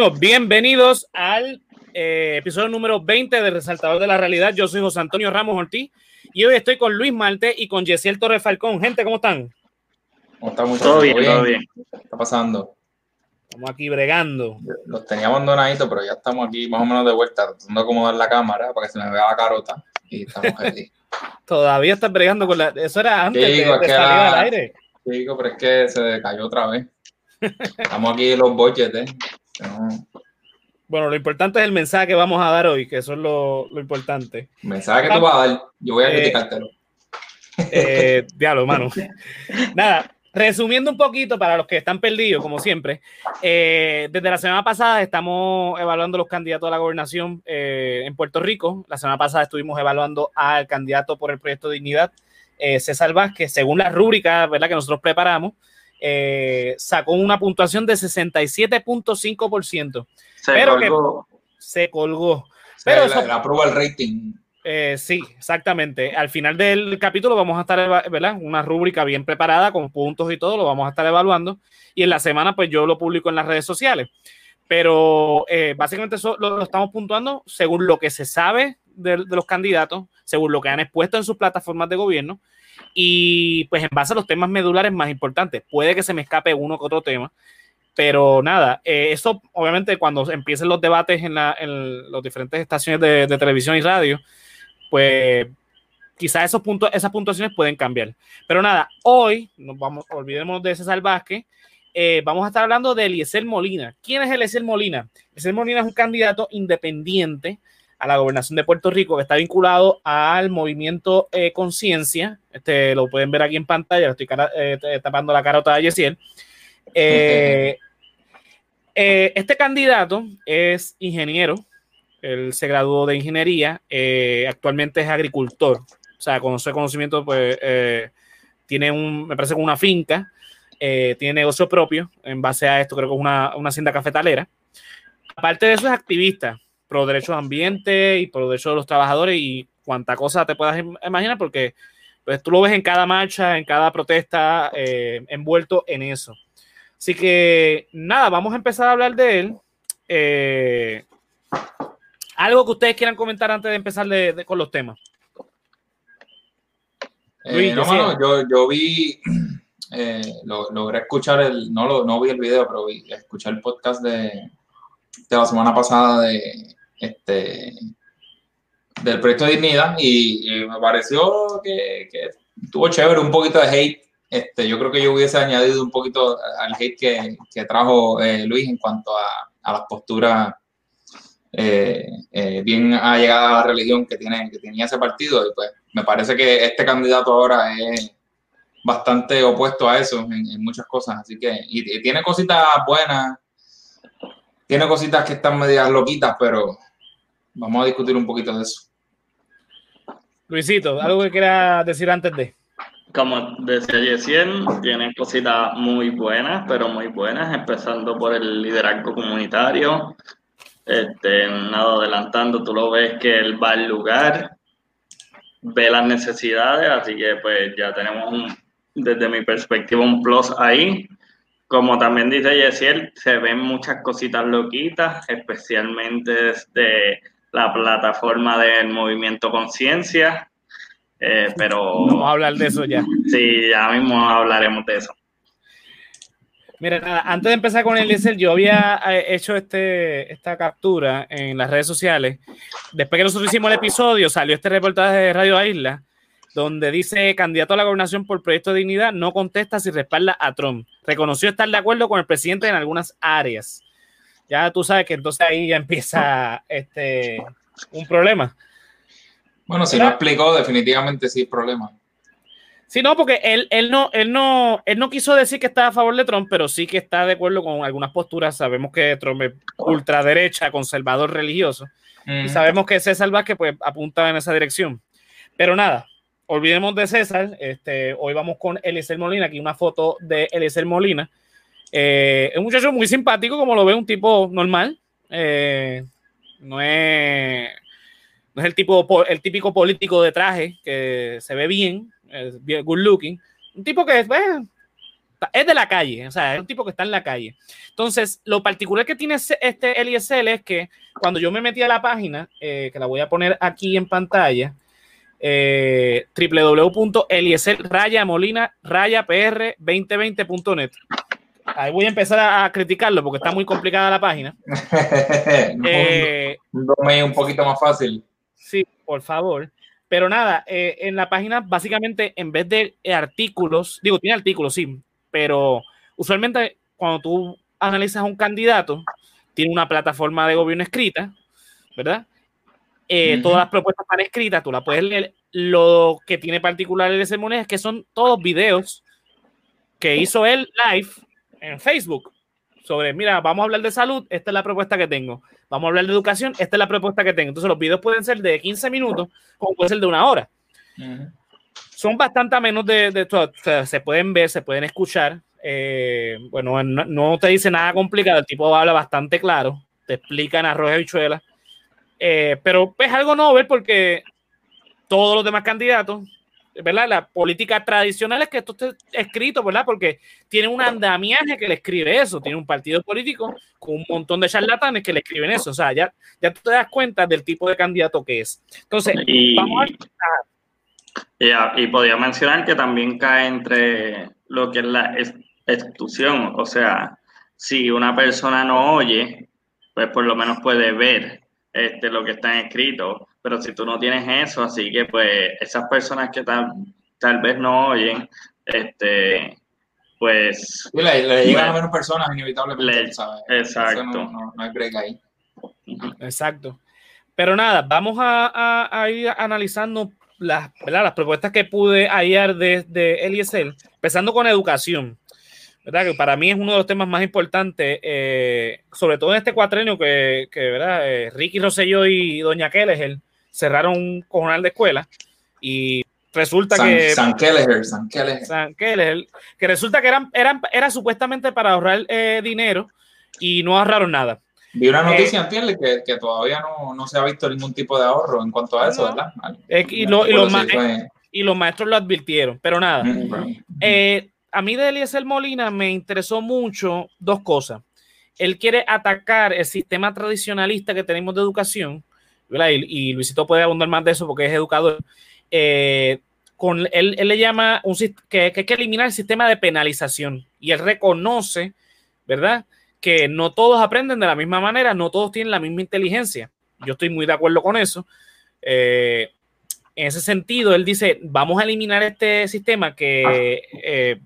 Bueno, bienvenidos al eh, episodio número 20 de Resaltador de la Realidad. Yo soy José Antonio Ramos Ortiz y hoy estoy con Luis Marte y con Yesiel Torres Falcón. Gente, ¿cómo están? ¿Cómo está, muchachos? Todo bien, todo bien. ¿Qué está pasando? Estamos aquí bregando. Los tenía abandonaditos, pero ya estamos aquí más o menos de vuelta, tratando de acomodar la cámara para que se me vea la carota. Y estamos aquí. Todavía estás bregando con la... Eso era antes Sí, de, de salir la- al aire. Chico, pero es que se cayó otra vez. Estamos aquí en los budgets, ¿eh? No- Bueno, lo importante es el mensaje que vamos a dar hoy, que eso es lo, lo importante. Mensaje que tú vas a dar, yo voy a Eh, criticártelo. Eh, diablo, mano. Nada, resumiendo un poquito para los que están perdidos, como siempre, eh, desde la semana pasada estamos evaluando los candidatos a la gobernación eh, en Puerto Rico. La semana pasada estuvimos evaluando al candidato por el proyecto Dignidad, eh, César Vázquez, según la rúbrica ¿verdad? que nosotros preparamos. Eh, sacó una puntuación de 67.5%. Se Pero que- colgó. Se colgó. Se pero eso- le aprueba el rating. Eh, sí, exactamente. Al final del capítulo vamos a estar, ¿verdad? Una rúbrica bien preparada con puntos y todo, lo vamos a estar evaluando. Y en la semana, pues yo lo publico en las redes sociales. Pero eh, básicamente eso lo, lo estamos puntuando según lo que se sabe de, de los candidatos, según lo que han expuesto en sus plataformas de gobierno y pues en base a los temas medulares más importantes. Puede que se me escape uno que otro tema, pero nada, eh, eso obviamente cuando empiecen los debates en, la, en las diferentes estaciones de, de televisión y radio, pues quizás esos puntos, esas puntuaciones pueden cambiar. Pero nada, hoy nos vamos, olvidemos de César Vázquez, eh, vamos a estar hablando de Eliezer Molina. ¿Quién es Eliezer Molina? Eliezer Molina es un candidato independiente a la gobernación de Puerto Rico que está vinculado al movimiento eh, Conciencia. Este lo pueden ver aquí en pantalla, le estoy cara- eh, t- tapando la carota de Yesiel. Eh, eh, este candidato es ingeniero, él se graduó de ingeniería, eh, actualmente es agricultor, o sea, con ese conocimiento, pues eh, tiene un, me parece que una finca, eh, tiene negocio propio, en base a esto creo que es una, una hacienda cafetalera. Aparte de eso es activista, pro derechos de ambiente y pro derechos de los trabajadores y cuanta cosa te puedas im- imaginar, porque pues, tú lo ves en cada marcha, en cada protesta, eh, envuelto en eso. Así que nada, vamos a empezar a hablar de él. Eh, algo que ustedes quieran comentar antes de empezar de- de- con los temas. Eh, no, mano, yo, yo vi, eh, lo- logré escuchar el, no, lo, no vi el video, pero vi, escuché el podcast de, de la semana pasada de este del proyecto de dignidad y, me pareció que, que estuvo chévere, un poquito de hate. Este, yo creo que yo hubiese añadido un poquito al hate que, que trajo eh, Luis en cuanto a, las posturas eh, eh, bien allegadas a la religión que, tiene, que tenía ese partido. Y pues me parece que este candidato ahora es bastante opuesto a eso en, en muchas cosas. Así que, y tiene cositas buenas, tiene cositas que están medias loquitas, pero vamos a discutir un poquito de eso. Luisito, algo que quieras decir antes de. Como decía Yesiel, tiene cositas muy buenas, pero muy buenas, empezando por el liderazgo comunitario. Este, nada adelantando, tú lo ves que él va al lugar, ve las necesidades, así que pues ya tenemos un, desde mi perspectiva un plus ahí. Como también dice Yesiel, se ven muchas cositas loquitas, especialmente desde la plataforma del movimiento Conciencia. Eh, pero Vamos a hablar de eso ya. sí, ya mismo hablaremos de eso. Mira, nada, antes de empezar con el Eliezer, yo había eh, hecho este, esta captura en las redes sociales. Después que nosotros hicimos el episodio, salió este reportaje de Radio Isla, donde dice candidato a la gobernación por proyecto de dignidad no contesta si respalda a Trump. Reconoció estar de acuerdo con el presidente en algunas áreas. Ya tú sabes que entonces ahí ya empieza este un problema. Bueno, si no ¿Verdad? explicó, definitivamente sí es problema. Sí, no, porque él, él, no, él, no, él no quiso decir que está a favor de Trump, pero sí que está de acuerdo con algunas posturas. Sabemos que Trump es ultraderecha, conservador religioso. Y sabemos que César Vázquez pues, apunta en esa dirección. Pero nada, olvidemos de César. Este, hoy vamos con Eliezer Molina. Aquí una foto de Eliezer Molina. Eh, es un muchacho muy simpático, como lo ve, un tipo normal. Eh, no es, no es el, tipo, po- el típico político de traje que se ve bien, es good looking. Un tipo que pues, es de la calle, o sea, es un tipo que está en la calle. Entonces, lo particular que tiene este Eliezer es que cuando yo me metí a la página, eh, que la voy a poner aquí en pantalla, eh, www.eliezer-molina-pr2020.net. Ahí voy a empezar a, a criticarlo porque está muy complicada la página. Eh, un domain un poquito más fácil. Sí, por favor. Pero nada, eh, en la página básicamente en vez de artículos, digo, tiene artículos, sí, pero usualmente cuando tú analizas a un candidato, tiene una plataforma de gobierno escrita, ¿verdad? Eh, Ujú. Todas las propuestas están escritas, tú las puedes leer. Lo que tiene particular el SMONE es que son todos videos que hizo él live en Facebook sobre, mira, vamos a hablar de salud, esta es la propuesta que tengo. Vamos a hablar de educación, esta es la propuesta que tengo. Entonces los videos pueden ser de 15 minutos, como puede ser de una hora. Son bastante menos de, de todo. O sea, se pueden ver, se pueden escuchar. Eh, bueno, no, no te dice nada complicado, el tipo habla bastante claro, te explica en arroz y habichuela. Eh, pero es algo novel porque todos los demás candidatos, ¿verdad? La política tradicional es que esto esté escrito, ¿verdad? Porque tiene un andamiaje que le escribe eso, tiene un partido político con un montón de charlatanes que le escriben eso, o sea, ya, ya tú te das cuenta del tipo de candidato que es. Entonces, Y, vamos Ya, y podía mencionar que también cae entre lo que es la ex- exclusión, o sea, si una persona no oye, pues por lo menos puede ver este, lo que está escrito, pero si tú no tienes eso, así que pues esas personas que tal, tal vez no oyen, este, pues Sí, le, le llegan a menos personas inevitablemente, Le- ¿sabes? exacto. No, no, no hay break ahí. Exacto. Pero nada, vamos a, a- a ir analizando las, ¿verdad? las propuestas que pude hallar de, de Eliezer, empezando con educación. ¿verdad? Que para mí es uno de los temas más importantes, eh, sobre todo en este cuatrenio que, que ¿verdad? Eh, Ricky Rosselló y Doña Kelleher cerraron un cojonal de escuela y resulta San, que... San Kelleher, San Kelleher. San Kelleher, que resulta que eran, eran, era supuestamente para ahorrar eh, dinero y no ahorraron nada. Vi una Eh, noticia, ¿entiendes? Que, que todavía no, no se ha visto ningún tipo de ahorro en cuanto a eso, No. ¿verdad? Eh, y, lo- y los fue- y los maestros lo advirtieron, pero nada. Ujú. Eh, a mí de Eliezer Molina me interesó mucho dos cosas. Él quiere atacar el sistema tradicionalista que tenemos de educación, Y, Luisito puede abundar más de eso porque es educador. Eh, con, él, él le llama un, que, que hay que eliminar el sistema de penalización y él reconoce, ¿verdad? Que no todos aprenden de la misma manera, no todos tienen la misma inteligencia. Yo estoy muy de acuerdo con eso. Eh, en ese sentido, él dice, vamos a eliminar este sistema que eh,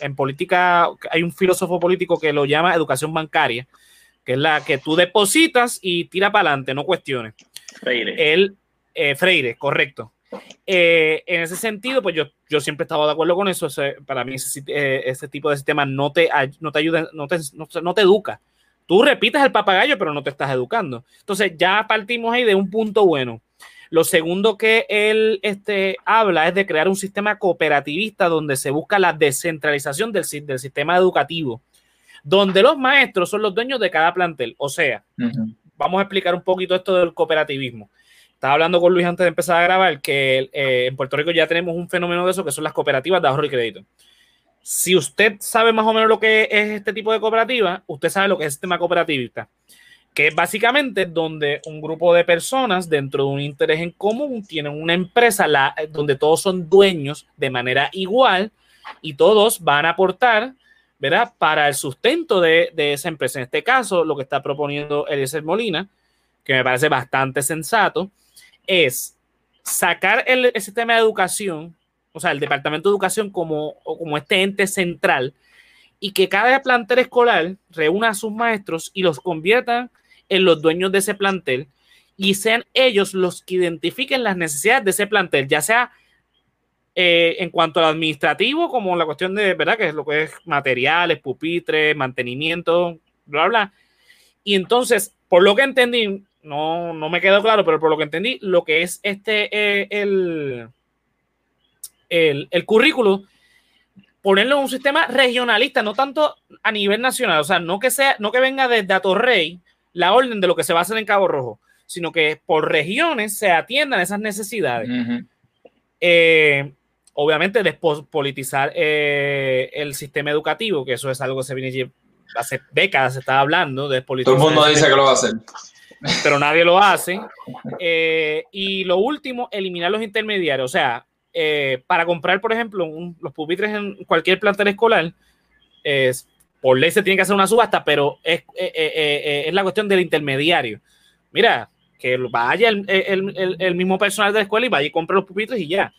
en política hay un filósofo político que lo llama educación bancaria, que es la que tú depositas y tira para adelante, no cuestiones. Freire. Él, eh, Freire, correcto. Eh, en ese sentido, pues yo, yo siempre he estado de acuerdo con eso. Para mí, ese, eh, ese tipo de sistema no te, no te ayuda, no te, no, te- no te educa. Tú repites el papagayo, pero no te estás educando. Entonces, ya partimos ahí de un punto bueno. Lo segundo que él este, habla es de crear un sistema cooperativista donde se busca la descentralización del, del sistema educativo, donde los maestros son los dueños de cada plantel. O sea, vamos a explicar un poquito esto del cooperativismo. Estaba hablando con Luis antes de empezar a grabar que eh, en Puerto Rico ya tenemos un fenómeno de eso que son las cooperativas de ahorro y crédito. Si usted sabe más o menos lo que es este tipo de cooperativa, usted sabe lo que es el sistema cooperativista, que es básicamente donde un grupo de personas dentro de un interés en común tienen una empresa la, donde todos son dueños de manera igual y todos van a aportar, ¿verdad? Para el sustento de, de esa empresa. En este caso, lo que está proponiendo Eliezer Molina, que me parece bastante sensato, es sacar el, sistema de educación, o sea, el Departamento de Educación como, como este ente central, y que cada plantel escolar reúna a sus maestros y los conviertan en los dueños de ese plantel y sean ellos los que identifiquen las necesidades de ese plantel, ya sea eh, en cuanto al administrativo, como la cuestión de, ¿verdad? Que es lo que es materiales, pupitres, mantenimiento, bla, bla. Y entonces, por lo que entendí, no, no me quedó claro, pero por lo que entendí, lo que es este, eh, el, el, el currículo, ponerlo en un sistema regionalista, no tanto a nivel nacional, o sea, no que sea, no que venga desde Atorrey la orden de lo que se va a hacer en Cabo Rojo, sino que por regiones se atiendan esas necesidades. Eh, obviamente, despolitizar eh, el sistema educativo, que eso es algo que se viene hace décadas, se está hablando, Todo despolitizar el mundo dice que lo va a hacer. pero nadie lo hace. Eh, y lo último, eliminar los intermediarios. O sea, eh, para comprar, por ejemplo, un- los pupitres en cualquier plantel escolar, es, por ley se tiene que hacer una subasta, pero es, eh, es la cuestión del intermediario. Mira, que vaya el, el- el- el mismo personal de la escuela y vaya y compre los pupitres y ya.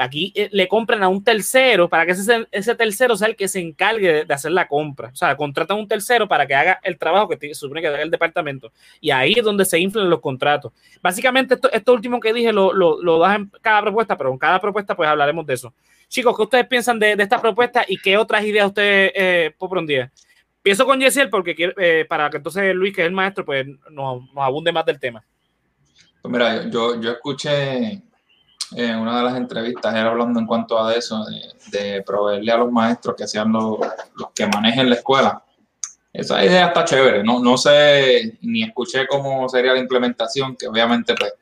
Aquí eh, le compran a un tercero para que ese, ese tercero sea el que se encargue de, hacer la compra. O sea, contratan a un tercero para que haga el trabajo que supone que haga el departamento. Y ahí es donde se inflan los contratos. Básicamente, esto, último que dije lo, lo, das en cada propuesta, pero en cada propuesta pues hablaremos de eso. Chicos, ¿qué ustedes piensan de, de esta propuesta y qué otras ideas ustedes eh? Empiezo con Yesiel porque eh, para que entonces Luis, que es el maestro, pues nos, nos abunde más del tema. Pues mira, yo, yo escuché en una de las entrevistas, él hablando en cuanto a eso, de, proveerle a los maestros que sean los, que manejen la escuela. Esa idea está chévere, no, no sé, ni escuché cómo sería la implementación, que obviamente pues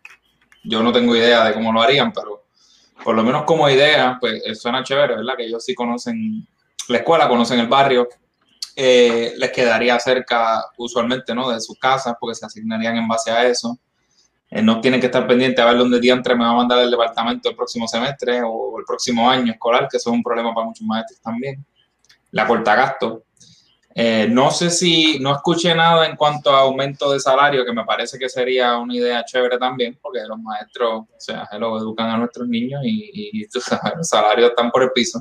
yo no tengo idea de cómo lo harían, pero por lo menos como idea, pues suena chévere, ¿verdad? Que ellos sí conocen la escuela, conocen el barrio, eh, les quedaría cerca usualmente, ¿no? De sus casas, porque se asignarían en base a eso. Eh, no tienen que estar pendientes a ver dónde diantre me va a mandar el departamento el próximo semestre o el próximo año escolar, que eso es un problema para muchos maestros también. La corta gasto. Eh, no sé si, no escuché nada en cuanto a aumento de salario, que me parece que sería una idea chévere también, porque los maestros, o sea, lo educan a nuestros niños y, y sabes, los salarios están por el piso.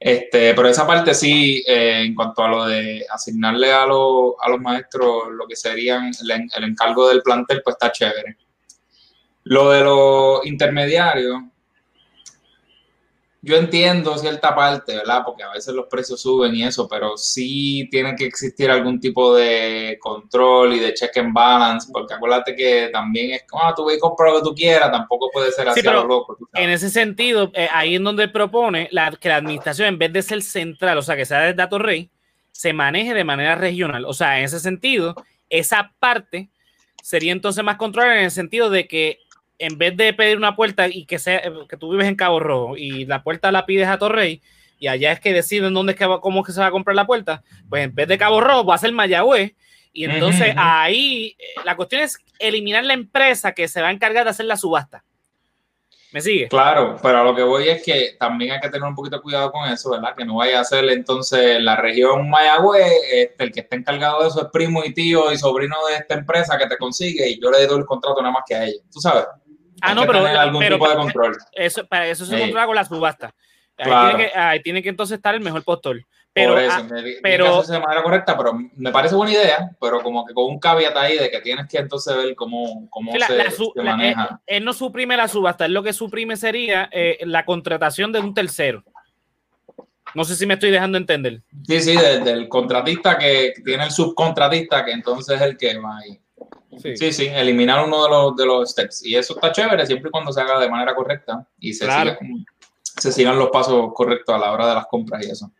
Este, pero esa parte sí, eh, en cuanto a lo de asignarle a, los- a los maestros lo que serían el, el encargo del plantel, pues está chévere. Lo de los intermediarios, yo entiendo cierta parte, ¿verdad? Porque a veces los precios suben y eso, pero sí tiene que existir algún tipo de control y de check and balance, porque acuérdate que también es como, ah, tú ve y compra lo que tú quieras, tampoco puede ser así Sí, a lo loco. En ese sentido, eh, ahí en donde propone la, que la administración, en vez de ser central, o sea, que sea de Dato Rey, se maneje de manera regional. O sea, en ese sentido, esa parte sería entonces más controlada en el sentido de que en vez de pedir una puerta y que sea que tú vives en Cabo Rojo y la puerta la pides a Torrey y allá es que deciden dónde es que va, cómo es que se va a comprar la puerta, pues en vez de Cabo Rojo va a ser Mayagüez y entonces ahí eh, la cuestión es eliminar la empresa que se va a encargar de hacer la subasta. ¿Me sigue? Claro, pero a lo que voy es que también hay que tener un poquito de cuidado con eso, ¿verdad? Que no vaya a ser entonces la región Mayagüez, este, el que está encargado de eso es primo y tío y sobrino de esta empresa que te consigue y yo le doy el contrato nada más que a ella, tú sabes. Ah, no, pero, algún pero tipo de control. eso, para eso se Sí. controla con la subasta. Ahí, Claro. tiene que, ahí tiene que entonces estar el mejor postor. Pero, Por eso, ah, pero- hacerse de manera correcta, pero me parece buena idea, pero como que con un caveat ahí de que tienes que entonces ver cómo, cómo la- se, la su- se la- maneja. eh, él no suprime la subasta, él lo que suprime sería eh, la contratación de un tercero. No sé si me estoy dejando entender. Sí, sí, de- del contratista que tiene el subcontratista, que entonces es el que va ahí. Sí. Sí, sí, eliminar uno de los, de los steps. Y eso está chévere siempre y cuando se haga de manera correcta y se, Claro. sigan, se sigan los pasos correctos a la hora de las compras y eso.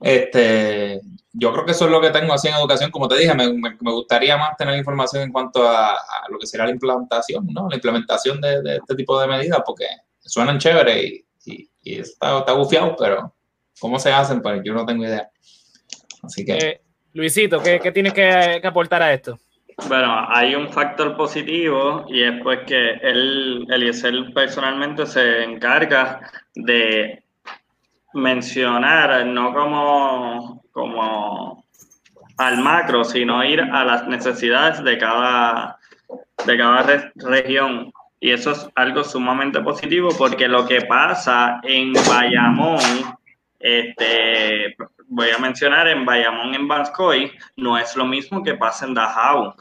Este, yo creo que eso es lo que tengo así en educación. Como te dije, me, me- me gustaría más tener información en cuanto a, a lo que será la implantación, ¿no? La implementación de, de este tipo de medidas, porque suenan chévere y, y- y está, está bufiado, pero ¿cómo se hacen? Pues yo no tengo idea. Así que... Eh, Luisito, ¿qué, qué tienes que, que aportar a esto? Bueno, hay un factor positivo y es pues que él, Eliezer personalmente se encarga de mencionar, no como, como al macro, sino ir a las necesidades de cada, de cada re- región. Y eso es algo sumamente positivo porque lo que pasa en Bayamón, este, voy a mencionar en Bayamón, en Bascoy, no es lo mismo que pasa en Dajau.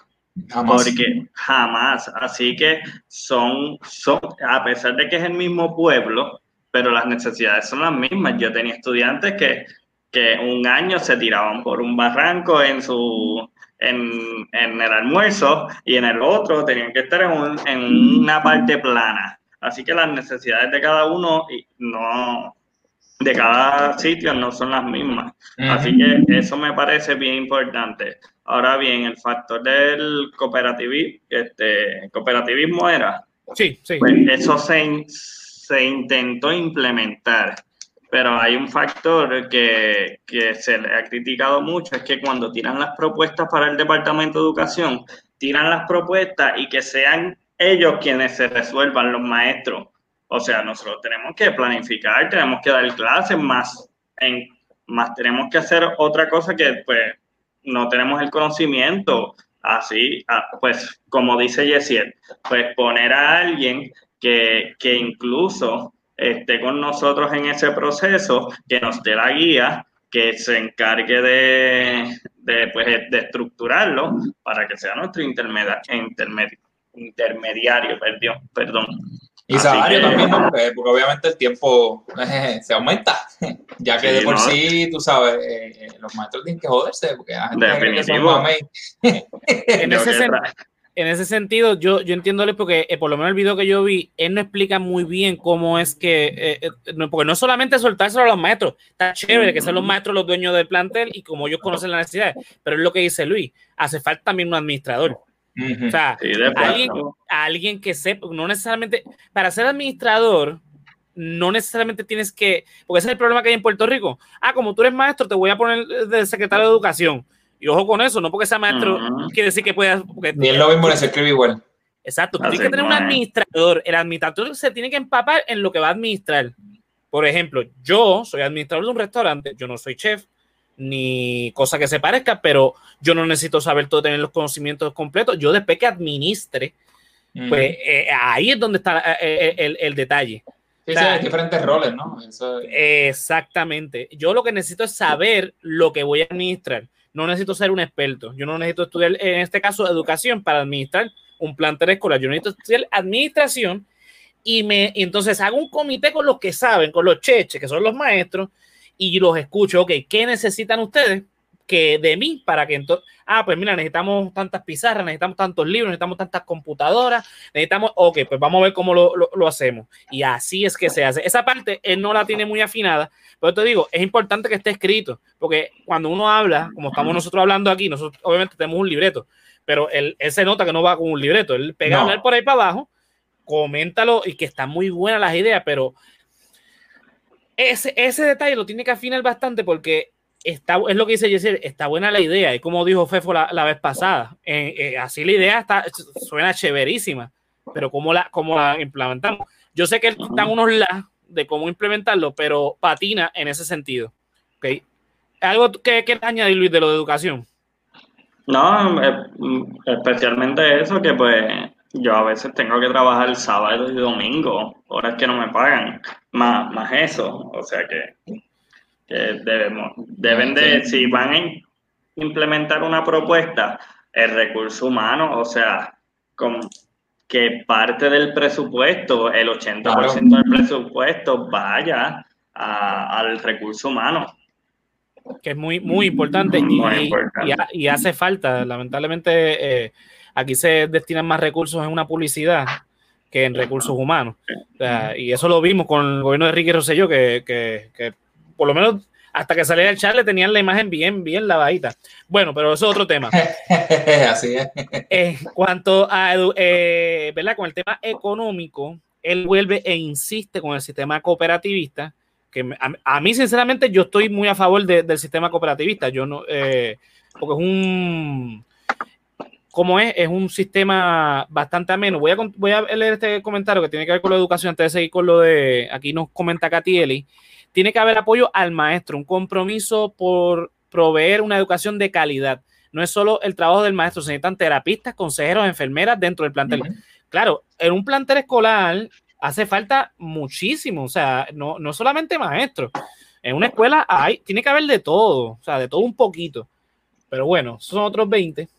Jamás. Porque jamás. Así que son, son, a pesar de que es el mismo pueblo, pero las necesidades son las mismas. Yo tenía estudiantes que, que un año se tiraban por un barranco en su en, en el almuerzo y en el otro tenían que estar en, un- en una parte plana. Así que las necesidades de cada uno y no de cada sitio no son las mismas. Así que eso me parece bien importante. Ahora bien, el factor del cooperativismo, este, cooperativismo era, Sí, sí. pues eso se, se intentó implementar, pero hay un factor que, que se le ha criticado mucho, es que cuando tiran las propuestas para el Departamento de Educación, tiran las propuestas y que sean ellos quienes se resuelvan, los maestros. O sea, nosotros tenemos que planificar, tenemos que dar clases más, en, más tenemos que hacer otra cosa que pues no tenemos el conocimiento. Así, ah, pues como dice Yesiel, pues poner a alguien que, que incluso esté con nosotros en ese proceso, que nos dé la guía, que se encargue de, de, pues, de estructurarlo para que sea nuestro intermedia- intermedi- intermediario, perdón, perdón. Y Así salario que- también, ¿no? Porque, porque obviamente el tiempo eh, se aumenta, ya que Sí, de por ¿no? sí, tú sabes, eh, eh, los maestros tienen que joderse, porque la gente que Definitivo. mamey. En ese, que sen- en ese sentido, yo, yo entiendo porque eh, por lo menos el video que yo vi, él no explica muy bien cómo es que, eh, eh, no, porque no es solamente soltárselo a los maestros, está chévere que sean los maestros los dueños del plantel y como ellos conocen las necesidades, pero es lo que dice Luis, hace falta también un administrador. O sea, sí, alguien, que sepa, no necesariamente, para ser administrador, no necesariamente tienes que, porque ese es el problema que hay en Puerto Rico. Ah, como tú eres maestro, te voy a poner de secretario de educación. Y ojo con eso, no porque sea maestro quiere decir que puedas. Ni es lo mismo, ni se escribe igual. Exacto, Así tienes que tener un administrador. El administrador se tiene que empapar en lo que va a administrar. Por ejemplo, yo soy administrador de un restaurante, yo no soy chef, ni cosa que se parezca, pero yo no necesito saber todo, tener los conocimientos completos. Yo después que administre, pues eh, ahí es donde está eh, eh, el, el detalle. sí, o sea, sí, hay diferentes roles, ¿no? Eso, Exactamente. Yo lo que necesito es saber lo que voy a administrar. No necesito ser un experto. Yo no necesito estudiar, en este caso, educación para administrar un plantel escolar. Yo necesito estudiar administración y, me, y entonces hago un comité con los que saben, con los cheches, que son los maestros, y los escucho. Ok, ¿qué necesitan ustedes? que de mí para que entonces, ah, pues mira, necesitamos tantas pizarras, necesitamos tantos libros, necesitamos tantas computadoras, necesitamos, ok, pues vamos a ver cómo lo, lo, lo hacemos. Y así es que se hace. Esa parte él no la tiene muy afinada, pero te digo, es importante que esté escrito, porque cuando uno habla, como estamos nosotros hablando aquí, nosotros obviamente tenemos un libreto, pero él, él se nota que no va con un libreto, él pega a hablar por ahí para abajo, coméntalo y que están muy buenas las ideas, pero ese, ese detalle lo tiene que afinar bastante porque está, es lo que dice Jessiel, está buena la idea, y como dijo Fefo la, la vez pasada, eh, eh, así la idea está, suena chéverísima, pero ¿cómo la, cómo la implementamos? Yo sé que están unos la de cómo implementarlo, pero patina en ese sentido. ¿okay? ¿Algo que quieras añadir, Luis, de lo de educación? No, eh, especialmente eso que pues yo a veces tengo que trabajar sábado y domingo, horas que no me pagan, más, más eso, o sea que, que debemos, deben de, si van a implementar una propuesta, el recurso humano, o sea, con que parte del presupuesto, el 80% Claro. del presupuesto vaya a- al recurso humano. que es muy, muy importante, y, Muy y- importante. y y hace falta. Lamentablemente, eh, aquí se destinan más recursos en una publicidad que en recursos humanos. O sea, y eso lo vimos con el gobierno de Ricky Rosselló, que, que, que por lo menos hasta que saliera el chat le tenían la imagen bien, bien lavadita. Bueno, pero eso es otro tema. Así es. En cuanto a, eh, ¿verdad? Con el tema económico, él vuelve e insiste con el sistema cooperativista, que a, a mí, sinceramente, yo estoy muy a favor de- del sistema cooperativista. Yo no, eh, porque es un, ¿cómo es? Es un sistema bastante ameno. Voy a, voy a leer este comentario que tiene que ver con la educación antes de seguir con lo de, aquí nos comenta Catieli. Tiene que haber apoyo al maestro, un compromiso por proveer una educación de calidad no es solo el trabajo del maestro, se necesitan terapistas, consejeros, enfermeras dentro del plantel. Claro, en un plantel escolar hace falta muchísimo, o sea, no, no solamente maestros. En una escuela hay, tiene que haber de todo, o sea, de todo un poquito. Pero bueno, son otros 20.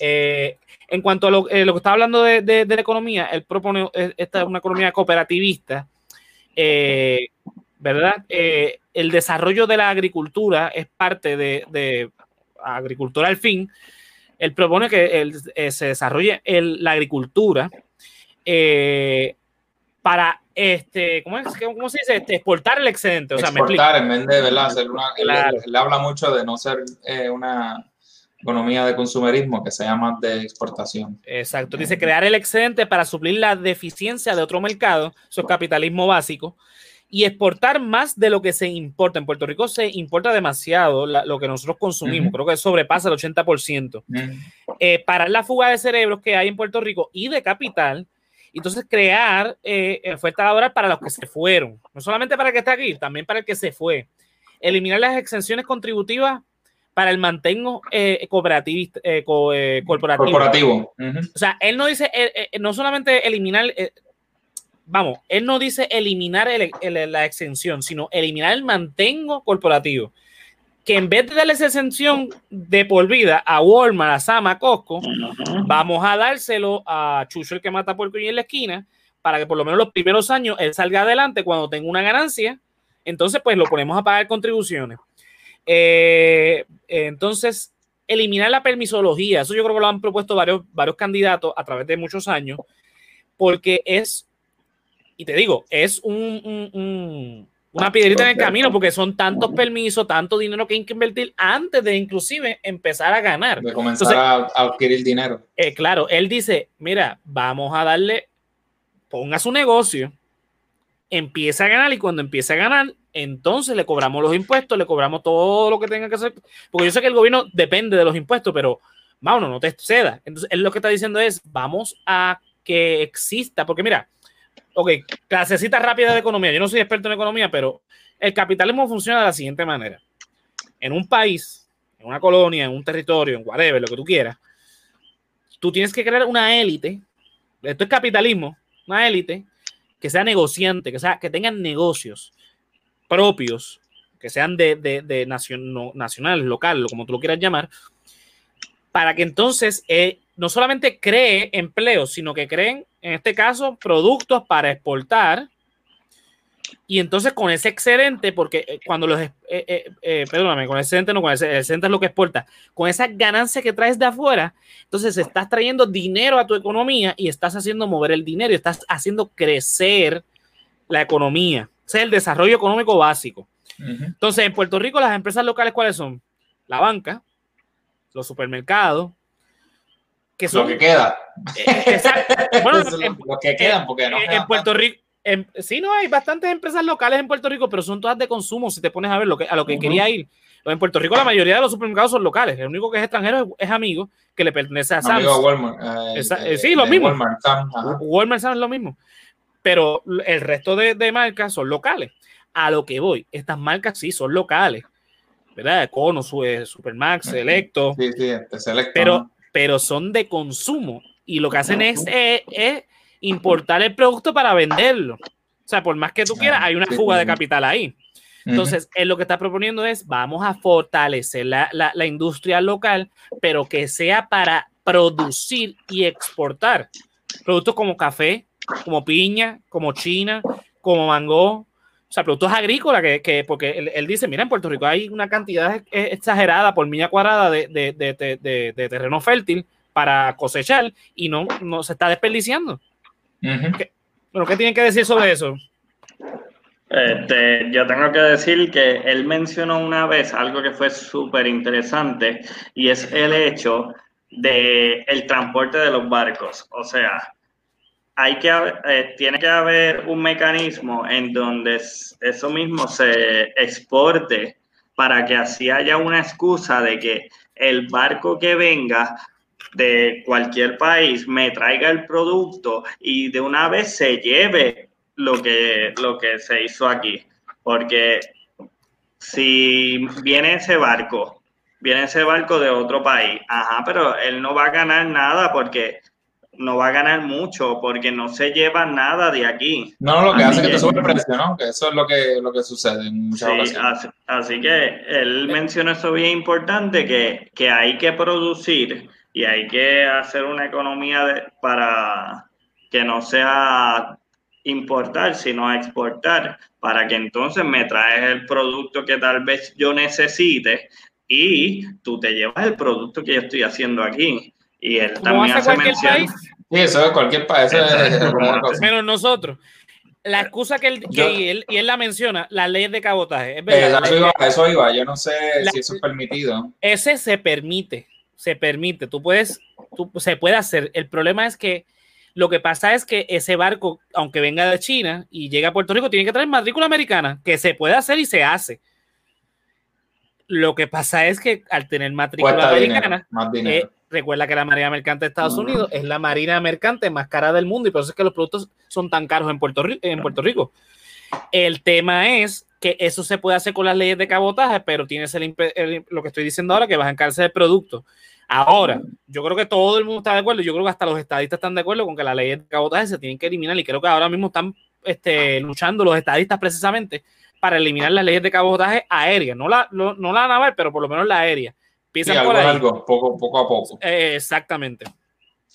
Eh, en cuanto a lo, eh, lo que está hablando de, de- de la economía, él propone eh, esta una economía cooperativista eh, ¿verdad? Eh, el desarrollo de la agricultura es parte de, de agricultura al fin. Él propone que el- eh, se desarrolle el- la agricultura para, este, ¿cómo, es? ¿cómo se dice? Este, exportar el excedente. O sea, me exportar en vez de ¿verdad? hacer una. él-. Él, habla mucho de no ser una economía de consumerismo, que sea más de exportación. Exacto. Dice crear el excedente para suplir la deficiencia de otro mercado, eso es capitalismo básico, y exportar más de lo que se importa. En Puerto Rico se importa demasiado la- lo que nosotros consumimos, creo que sobrepasa el 80%. Mm. Eh, parar la fuga de cerebros que hay en Puerto Rico y de capital, entonces crear eh, oferta laboral para los que se fueron, no solamente para el que está aquí, también para el que se fue. Eliminar las exenciones contributivas para el mantengo eh, cooperativista, eh, co- eh, corporativo. O sea, él no dice, no solamente eliminar, vamos, él no dice eliminar el- el- la exención, sino eliminar el mantengo corporativo. Que en vez de darle esa exención de por vida a Walmart, a Sama, a Costco, vamos a dárselo a Chucho el que mata puerco y en la esquina, para que por lo menos los primeros años él salga adelante cuando tenga una ganancia, entonces pues lo ponemos a pagar contribuciones. Eh, entonces, eliminar la permisología, eso yo creo que lo han propuesto varios, varios candidatos a través de muchos años, porque es, y te digo, es un, un- un- una piedrita en el camino, porque son tantos permisos, tanto dinero que hay que invertir antes de inclusive empezar a ganar. De comenzar a, a adquirir dinero. Eh, claro, él dice, mira, vamos a darle, ponga su negocio, empieza a ganar y cuando empiece a ganar, entonces le cobramos los impuestos, le cobramos todo lo que tenga que hacer, porque yo sé que el gobierno depende de los impuestos, pero, Mauno, no te cedas. Entonces, él lo que está diciendo es, vamos a que exista, porque mira, ok, clasecita rápida de economía, yo no soy experto en economía, pero el capitalismo funciona de la siguiente manera. En un país, en una colonia, en un territorio, en whatever, lo que tú quieras, tú tienes que crear una élite, esto es capitalismo, una élite que sea negociante, que, sea, que tengan negocios propios, que sean de, de, de no, nacionales, locales, como tú lo quieras llamar, para que entonces eh, no solamente cree empleos, sino que creen, en este caso, productos para exportar. Y entonces con ese excedente, porque eh, cuando los, eh, perdóname, con el excedente no, con ese, excedente es lo que exporta, con esa ganancia que traes de afuera, entonces estás trayendo dinero a tu economía y estás haciendo mover el dinero y estás haciendo crecer la economía. Ese es el desarrollo económico básico. Entonces, en Puerto Rico, las empresas locales, ¿cuáles son? La banca, los supermercados, que son... Lo que queda. eh, exacto. Bueno, en, lo, que quedan, porque no en- Puerto Rico, en- sí, no hay bastantes empresas locales en Puerto Rico, pero son todas de consumo. Si te pones a ver lo que, a lo que quería ir. En Puerto Rico, la mayoría de los supermercados son locales. El único que es extranjero es, es amigo que le pertenece a. Amigo Sam's. a Walmart. eh, Esa- eh, sí, lo mismo. Walmart, Sam. Walmart Sam's es lo mismo. Pero el resto de, de marcas son locales. A lo que voy, estas marcas sí son locales. ¿Verdad? Econo, Su- eh, Supermax, Ujú. Electo Sí, sí, este selecto. pero, ¿no? pero son de consumo y lo que hacen es, eh, es importar el producto para venderlo. O sea, por más que tú quieras, hay una fuga de capital ahí. Entonces, él lo que está proponiendo es, vamos a fortalecer la, la- la industria local, pero que sea para producir y exportar productos como café, como piña, como china, como mango, o sea, productos agrícolas, que, que- porque él, él dice, mira, en Puerto Rico hay una cantidad exagerada por milla cuadrada de, de- de- de- terreno fértil para cosechar y no, no se está desperdiciando. Bueno, ¿qué tienen que decir sobre eso? Este, yo tengo que decir que él mencionó una vez algo que fue súper interesante y es el hecho de el transporte de los barcos. O sea, hay que eh, tiene que haber un mecanismo en donde eso mismo se exporte para que así haya una excusa de que el barco que venga de cualquier país me traiga el producto y de una vez se lleve lo que, lo que se hizo aquí. Porque si viene ese barco, viene ese barco de otro país, ajá, pero él no va a ganar nada porque no va a ganar mucho, porque no se lleva nada de aquí. No, lo que Así hace es que que- te sube el precio, ¿no? Que eso es lo que, lo que sucede en muchas Sí, ocasiones. así, así que él mencionó eso bien importante, que, que hay que producir y hay que hacer una economía de- para que no sea importar, sino a exportar, para que entonces me traes el producto que tal vez yo necesite y tú te llevas el producto que yo estoy haciendo aquí. Y él también hace hace cualquier mención. país, Sí, eso es cualquier país. Menos nosotros. La excusa que él, que Yo- y él, y él la menciona, la ley de cabotaje. Es Eh, verdad. eso, iba, eso iba. Yo no sé La- si eso es permitido. Ese se permite, se permite. Tú puedes, tú, se puede hacer. El problema es que lo que pasa es que ese barco, aunque venga de China y llegue a Puerto Rico, tiene que traer matrícula americana, que se puede hacer y se hace. Lo que pasa es que al tener matrícula Cuesta dinero, americana, más eh, dinero. Recuerda que la Marina Mercante de Estados. Unidos es la Marina Mercante más cara del mundo y por eso es que los productos son tan caros en Puerto, Ri- en Puerto Rico. El tema es que eso se puede hacer con las leyes de cabotaje, pero tienes el- lo que estoy diciendo ahora, que vas a encarcelar el producto. Ahora, yo creo que todo el mundo está de acuerdo, yo creo que hasta los estadistas están de acuerdo con que las leyes de cabotaje se tienen que eliminar y creo que ahora mismo están este, luchando los estadistas precisamente para eliminar las leyes de cabotaje aérea, no la, no, no la naval, pero por lo menos la aérea. Sí, Piensan algo, por ahí. algo, poco, poco a poco. Eh, exactamente.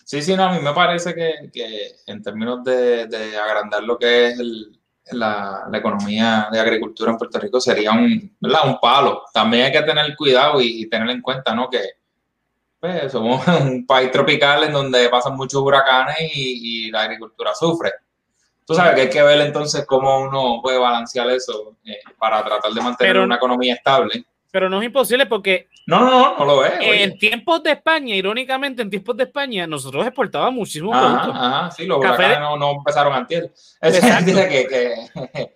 Sí, sí, no, a mí me parece que, que en términos de, de agrandar lo que es el- la, la economía de agricultura en Puerto Rico sería un, ¿verdad? un palo. También hay que tener cuidado y, y tener en cuenta ¿no? que pues, somos un país tropical en donde pasan muchos huracanes y, y la agricultura sufre. Tú sabes que hay que ver entonces cómo uno puede balancear eso eh, para tratar de mantener Pero- una economía estable. Pero no es imposible porque No, no, no, no lo ves. oye. en tiempos de España, irónicamente, en tiempos de España, nosotros exportábamos muchísimos Ajá, productos. ajá, sí, los huracanes no, no empezaron antier. Dice que, que-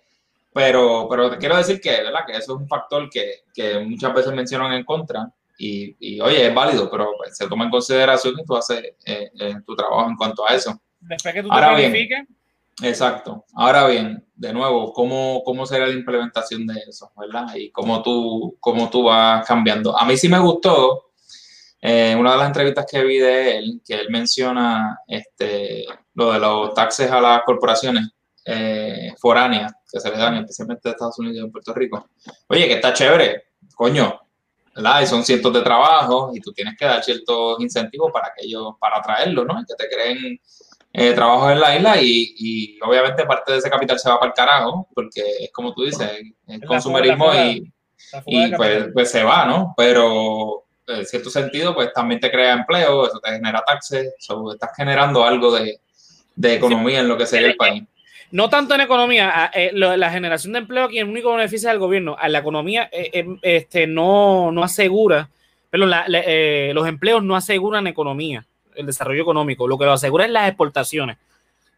pero, pero te quiero decir que, ¿verdad? que eso es un factor que, que muchas veces mencionan en contra y, y, oye, es válido, pero pues, se toma en consideración y tú haces eh, eh, tu trabajo en cuanto a eso. Después que tú Ahora te bien. Exacto. Ahora bien, de nuevo, ¿cómo, cómo será la implementación de eso? ¿Verdad? Y cómo tú, cómo tú vas cambiando. A mí sí me gustó eh, una de las entrevistas que vi de él, que él menciona este, lo de los taxes a las corporaciones eh, foráneas que se le dan, especialmente de Estados Unidos y en Puerto Rico. Oye, que está chévere, coño. ¿verdad? Y son cientos de trabajos y tú tienes que dar ciertos incentivos para que ellos, para atraerlos, ¿no? Y que te creen eh, trabajos en la isla y, y obviamente parte de ese capital se va para el carajo, porque es como tú dices, es la consumerismo fuga, y, y pues, pues se va, ¿no? Pero en cierto sentido, pues también te crea empleo, eso te genera taxes, so, estás generando algo de, de economía en lo que sería el país. No tanto en economía, eh, la generación de empleo aquí el único beneficio del gobierno. A la economía eh, eh, este, no, no asegura, pero la- la- eh, los empleos no aseguran economía, el desarrollo económico. Lo que lo asegura es las exportaciones.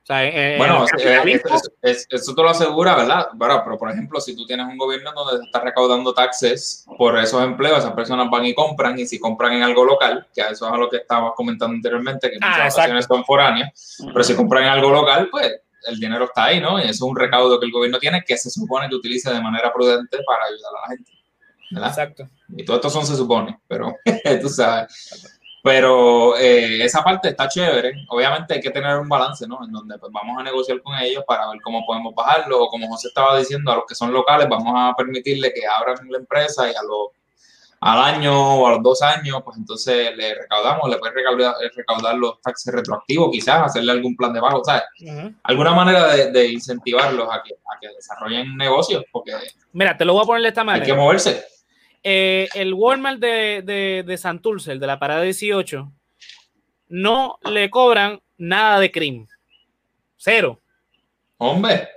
O sea, eh, Bueno, eh, capitalismo- es- es- eso te lo asegura, ¿verdad? Bueno, pero por ejemplo, si tú tienes un gobierno donde se está recaudando taxes por esos empleos, esas personas van y compran, y si compran en algo local, que a eso es a lo que estabas comentando anteriormente, que Ah, muchas exacto. ocasiones son foráneas, pero si compran en algo local, pues el dinero está ahí, ¿no? Y eso es un recaudo que el gobierno tiene que se supone que utilice de manera prudente para ayudar a la gente, ¿verdad? Exacto. Y todo esto son se supone, pero tú sabes. Pero eh, esa parte está chévere. Obviamente hay que tener un balance, ¿no? En donde pues, vamos a negociar con ellos para ver cómo podemos bajarlo. O como José estaba diciendo, a los que son locales vamos a permitirle que abran la empresa y a los, al año o a los dos años, pues entonces le recaudamos, le puedes recaudar, recaudar los taxes retroactivos, quizás hacerle algún plan de bajo, ¿sabes? Ujú. Alguna manera de, de incentivarlos a que, a que desarrollen negocios, porque Mira, te lo voy a poner de esta hay manera. que moverse. Eh, el Walmart de, de, de Santurce, el de la parada 18, no le cobran nada de crimen. Cero. Hombre,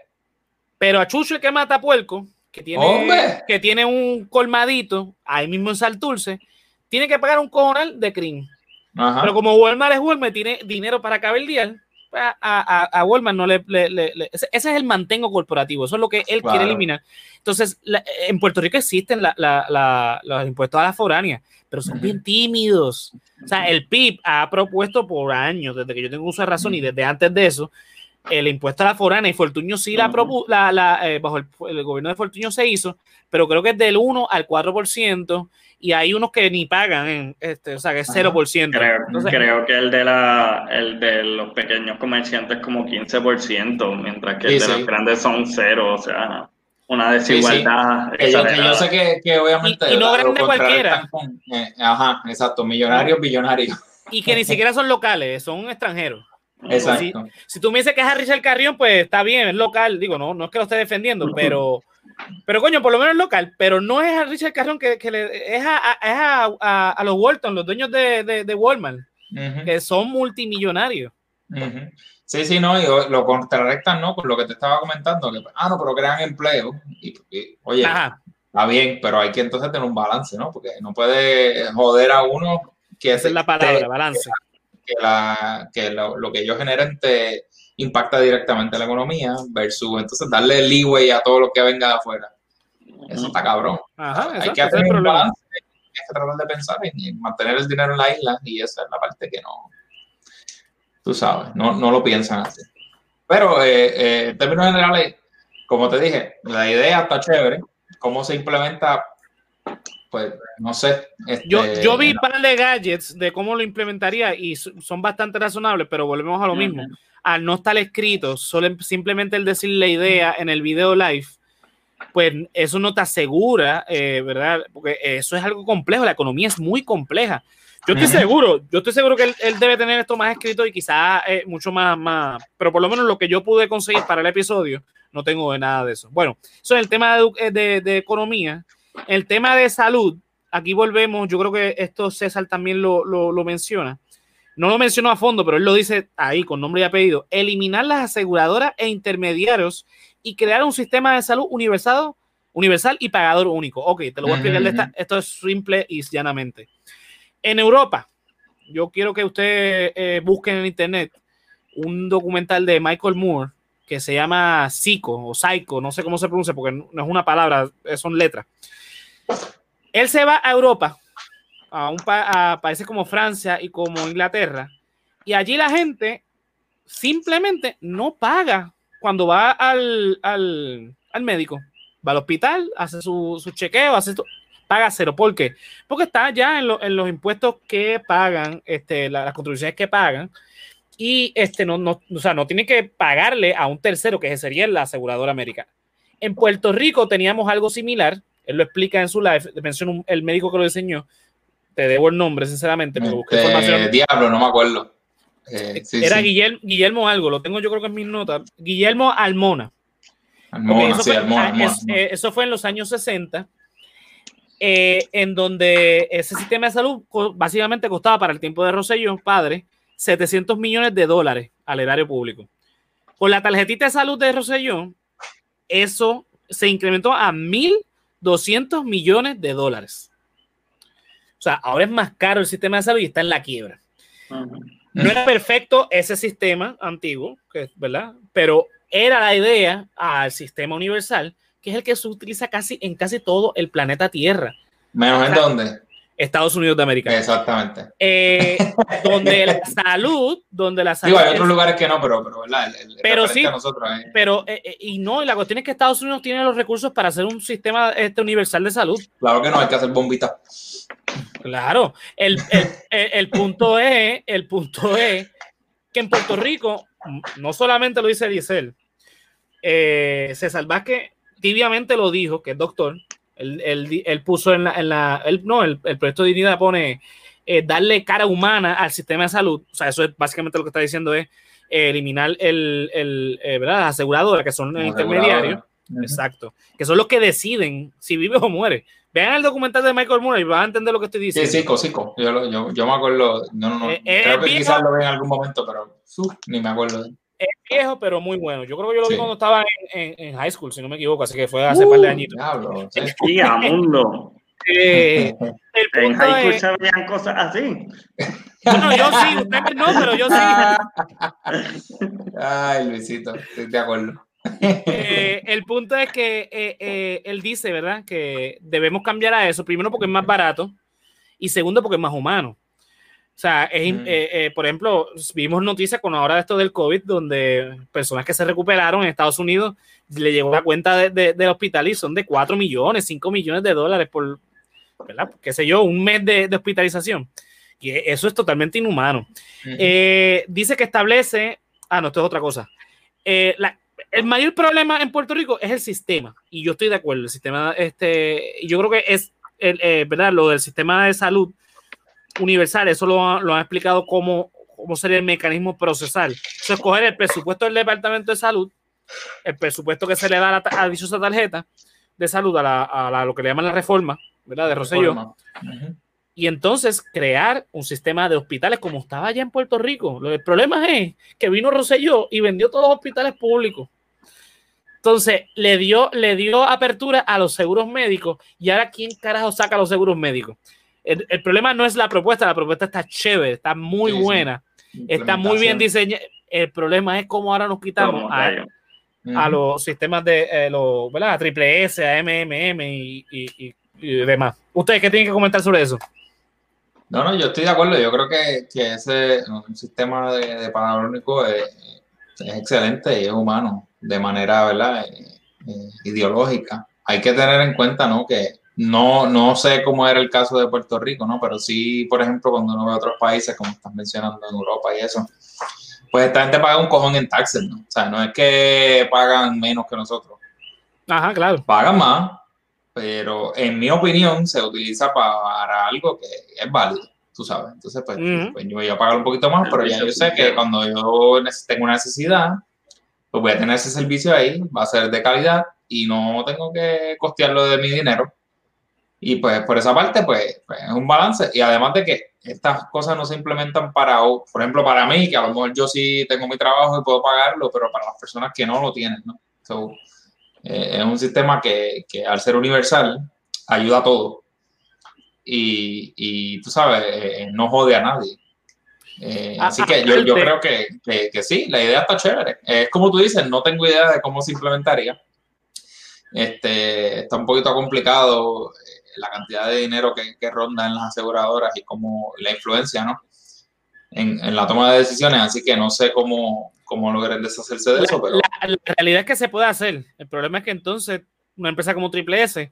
Pero a Chucho el que mata puerco, que tiene, ¡Hombre! que tiene un colmadito ahí mismo en Santurce, tiene que pagar un cojonal de crimen. Pero como Walmart es Walmart, tiene dinero para cabildear, a, a, a Walmart no le, le- le- le- ese, es el mantengo corporativo, eso es lo que él Claro. quiere eliminar. Entonces, la- en Puerto Rico existen la- los impuestos a la foránea, pero son bien tímidos. O sea, el PIB ha propuesto por años, desde que yo tengo uso de razón y desde antes de eso, el impuesto a la foránea y Fortuño sí la propuso, la, la, eh, bajo el, el gobierno de Fortuño se hizo, pero creo que es del 1 al 4% y hay unos que ni pagan, en, este, o sea, que es Ajá. 0%. Creo, Entonces, creo que el de la el de los pequeños comerciantes es como 15%, mientras que el Sí, de sí. los grandes son cero, o sea, una desigualdad Que yo, que yo exagerada. sé que, que obviamente Y- y no grande cualquiera. con- eh, ajá, exacto, millonarios, billonarios. y que ni siquiera son locales, son extranjeros. Exacto. Si tú me dices que es a Richard Carrión, pues está bien, es local. Digo, no, no es que lo esté defendiendo, pero, pero coño, por lo menos es local. Pero no es a Richard Carrión que, que le, es, a, a- a, los Walton, los dueños de, de, de Walmart, que son multimillonarios. Sí, sí, no, y lo contrarrestan, ¿no? Con lo que te estaba comentando, que, ah, no, pero crean empleo. Y, y, oye, Ajá, está bien, pero hay que entonces tener un balance, ¿no? Porque no puede joder a uno que, esa es la te- palabra, balance. Que, la, que lo, lo que ellos generen te impacta directamente la economía versus entonces darle leeway a todo lo que venga de afuera. Eso está cabrón. Ajá, hay que hacer un balance, hay que tratar de pensar en, en mantener el dinero en la isla y esa es la parte que no, tú sabes, no, no lo piensan así. Pero eh, eh, en términos generales, como te dije, la idea está chévere, cómo se implementa, pues no sé. Yo, este, yo vi un par de gadgets de cómo lo implementaría y so- son bastante razonables, pero volvemos a lo mismo. Al no estar escrito, solo simplemente el decir la idea en el video live, pues eso no te asegura, eh, ¿verdad? Porque eso es algo complejo, la economía es muy compleja. Yo estoy seguro, yo estoy seguro que él, él debe tener esto más escrito y quizás eh, mucho más, más, pero por lo menos lo que yo pude conseguir para el episodio, no tengo de nada de eso. Bueno, eso es el tema de, eh, de, de economía. El tema de salud, aquí volvemos, yo creo que esto César también lo, lo, lo menciona. No lo mencionó a fondo, pero él lo dice ahí con nombre y apellido. Eliminar las aseguradoras e intermediarios y crear un sistema de salud universal, universal y pagador único. Ok, te lo voy a explicar. de esta- esto es simple y llanamente. En Europa, yo quiero que ustedes eh, busquen en internet un documental de Michael Moore que se llama Psycho o Psycho, no sé cómo se pronuncia porque no es una palabra, eh, son letras. Él se va a Europa, a, un pa- a países como Francia y como Inglaterra, y allí la gente simplemente no paga cuando va al, al, al médico. Va al hospital, hace su, su chequeo, hace tu- paga cero. ¿Por qué? Porque está ya en, lo- en los impuestos que pagan, este, la- las contribuciones que pagan, y este, no, no, o sea, no tiene que pagarle a un tercero, que sería la aseguradora americana. En Puerto Rico teníamos algo similar, él lo explica en su live, menciona un- el médico que lo diseñó, te debo el nombre, sinceramente, pero busqué Este, información. Diablo, no me acuerdo. Eh, sí, Era sí. Guillermo, Guillermo algo, lo tengo yo creo que en mis notas. Guillermo Almona. Almona, Ok, eso, sí, fue, Almona, ah, Almona, es- Almona. eh, eso fue en los años 60, eh, en donde ese sistema de salud básicamente costaba para el tiempo de Rosselló, padre, 700 millones de dólares al erario público. Con la tarjetita de salud de Rosselló, eso se incrementó a 1.200 millones de dólares. O sea, ahora es más caro el sistema de salud y está en la quiebra. No era perfecto ese sistema antiguo, que, ¿verdad? Pero era la idea al sistema universal, que es el que se utiliza casi en casi todo el planeta Tierra, Menos en o sea, dónde. Estados Unidos de América. Exactamente. Eh, donde la salud, donde la salud. Digo, hay es- otros lugares que no, pero, pero ¿verdad? El, el Pero sí. nosotros es- pero, eh, eh, y no, y la cuestión es que Estados Unidos tiene los recursos para hacer un sistema este, universal de salud. Claro que no, hay que hacer bombita. Claro, el, el- el- el punto es, el punto es que en Puerto Rico, no solamente lo dice Diesel, eh, César Vázquez tibiamente lo dijo, que es doctor, él, él él puso en la, en la él- no, el, el proyecto de dignidad pone eh, darle cara humana al sistema de salud, o sea, eso es básicamente lo que está diciendo es eh, eliminar el, el eh, ¿verdad? las aseguradoras, que son intermediarios, aseguradora. Ujú. exacto, que son los que deciden si vive o muere. Vean el documental de Michael Moore y van a entender lo que estoy Sí, diciendo. Cico, Cico. Yo, yo, yo me acuerdo. No, no, no. Eh, Creo que viejo. quizás lo vi en algún momento, pero ni me acuerdo. Es viejo, pero muy bueno. Yo creo que yo lo vi Sí. cuando estaba en, en- en high school, si no me equivoco, así que fue hace un par de Uh, añitos. Diablo, sí. Y a mundo. Eh, el En high school es, se veían cosas así. bueno, yo sí, ustedes no, pero yo sí. Ay, Luisito, estoy de acuerdo. Eh, el punto es que eh, eh, él dice, ¿verdad? Que debemos cambiar a eso, primero porque es más barato y segundo porque es más humano. O sea, es, Mm. eh, eh, por ejemplo, vimos noticias con ahora esto del COVID, donde personas que se recuperaron en Estados Unidos le llegó la cuenta de- de- del hospital y son de 4 millones, 5 millones de dólares por, ¿verdad? qué sé yo, un mes de, de hospitalización. Y eso es totalmente inhumano. Eh, dice que establece. Ah, no, esto es otra cosa. Eh, la- el mayor problema en Puerto Rico es el sistema. Y yo estoy de acuerdo. El sistema, este, yo creo que es, el, eh, ¿verdad? Lo del sistema de salud universal, eso lo, ha- lo han explicado como, cómo sería el mecanismo procesal. Eso es coger el presupuesto del Departamento de Salud, el presupuesto que se le da a, la a dichosa tarjeta de salud, a, la, a la- lo que le llaman la reforma, ¿verdad? De Rosselló. Y entonces crear un sistema de hospitales como estaba allá en Puerto Rico. El problema es que vino Rosselló y vendió todos los hospitales públicos. Entonces le dio, le dio apertura a los seguros médicos y ahora quién carajo saca los seguros médicos. El, el problema no es la propuesta, la propuesta está chévere, está muy Sí, sí. buena, está muy bien diseñada. El problema es cómo ahora nos quitamos a, los sistemas de eh, los, ¿verdad? A Triple S, a MMM y, y- y- y demás. ¿Ustedes qué tienen que comentar sobre eso? No, no, yo estoy de acuerdo. Yo creo que, que ese un sistema de, de es, es excelente y es humano de manera ¿verdad? Eh, eh, ideológica. Hay que tener en cuenta ¿no? que no, no sé cómo era el caso de Puerto Rico, ¿no? pero sí, por ejemplo, cuando uno ve otros países, como estás mencionando en Europa y eso, pues esta gente paga un cojón en taxes, ¿no? O sea, no es que pagan menos que nosotros Ajá, claro. pagan más, pero en mi opinión se utiliza para algo que es válido, tú sabes. Entonces, pues, pues yo voy a pagar un poquito más, pero ya yo sé que cuando yo tengo una necesidad, pues voy a tener ese servicio ahí, va a ser de calidad y no tengo que costearlo de mi dinero. Y pues por esa parte, pues, pues, es un balance. Y además de que estas cosas no se implementan para, por ejemplo, para mí, que a lo mejor yo sí tengo mi trabajo y puedo pagarlo, pero para las personas que no lo tienen, ¿no? So, eh, es un sistema que, que al ser universal ayuda a todo. Y, y tú sabes, eh, no jode a nadie. Eh, Ah, así que yo, yo creo que, que, que sí, la idea está chévere. Es como tú dices, no tengo idea de cómo se implementaría. Este, está un poquito complicado la cantidad de dinero que, que ronda en las aseguradoras y cómo la influencia, ¿no? En, en la toma de decisiones, así que no sé cómo, cómo logren deshacerse de eso, pero La, la realidad es que se puede hacer. El problema es que entonces una empresa como Triple S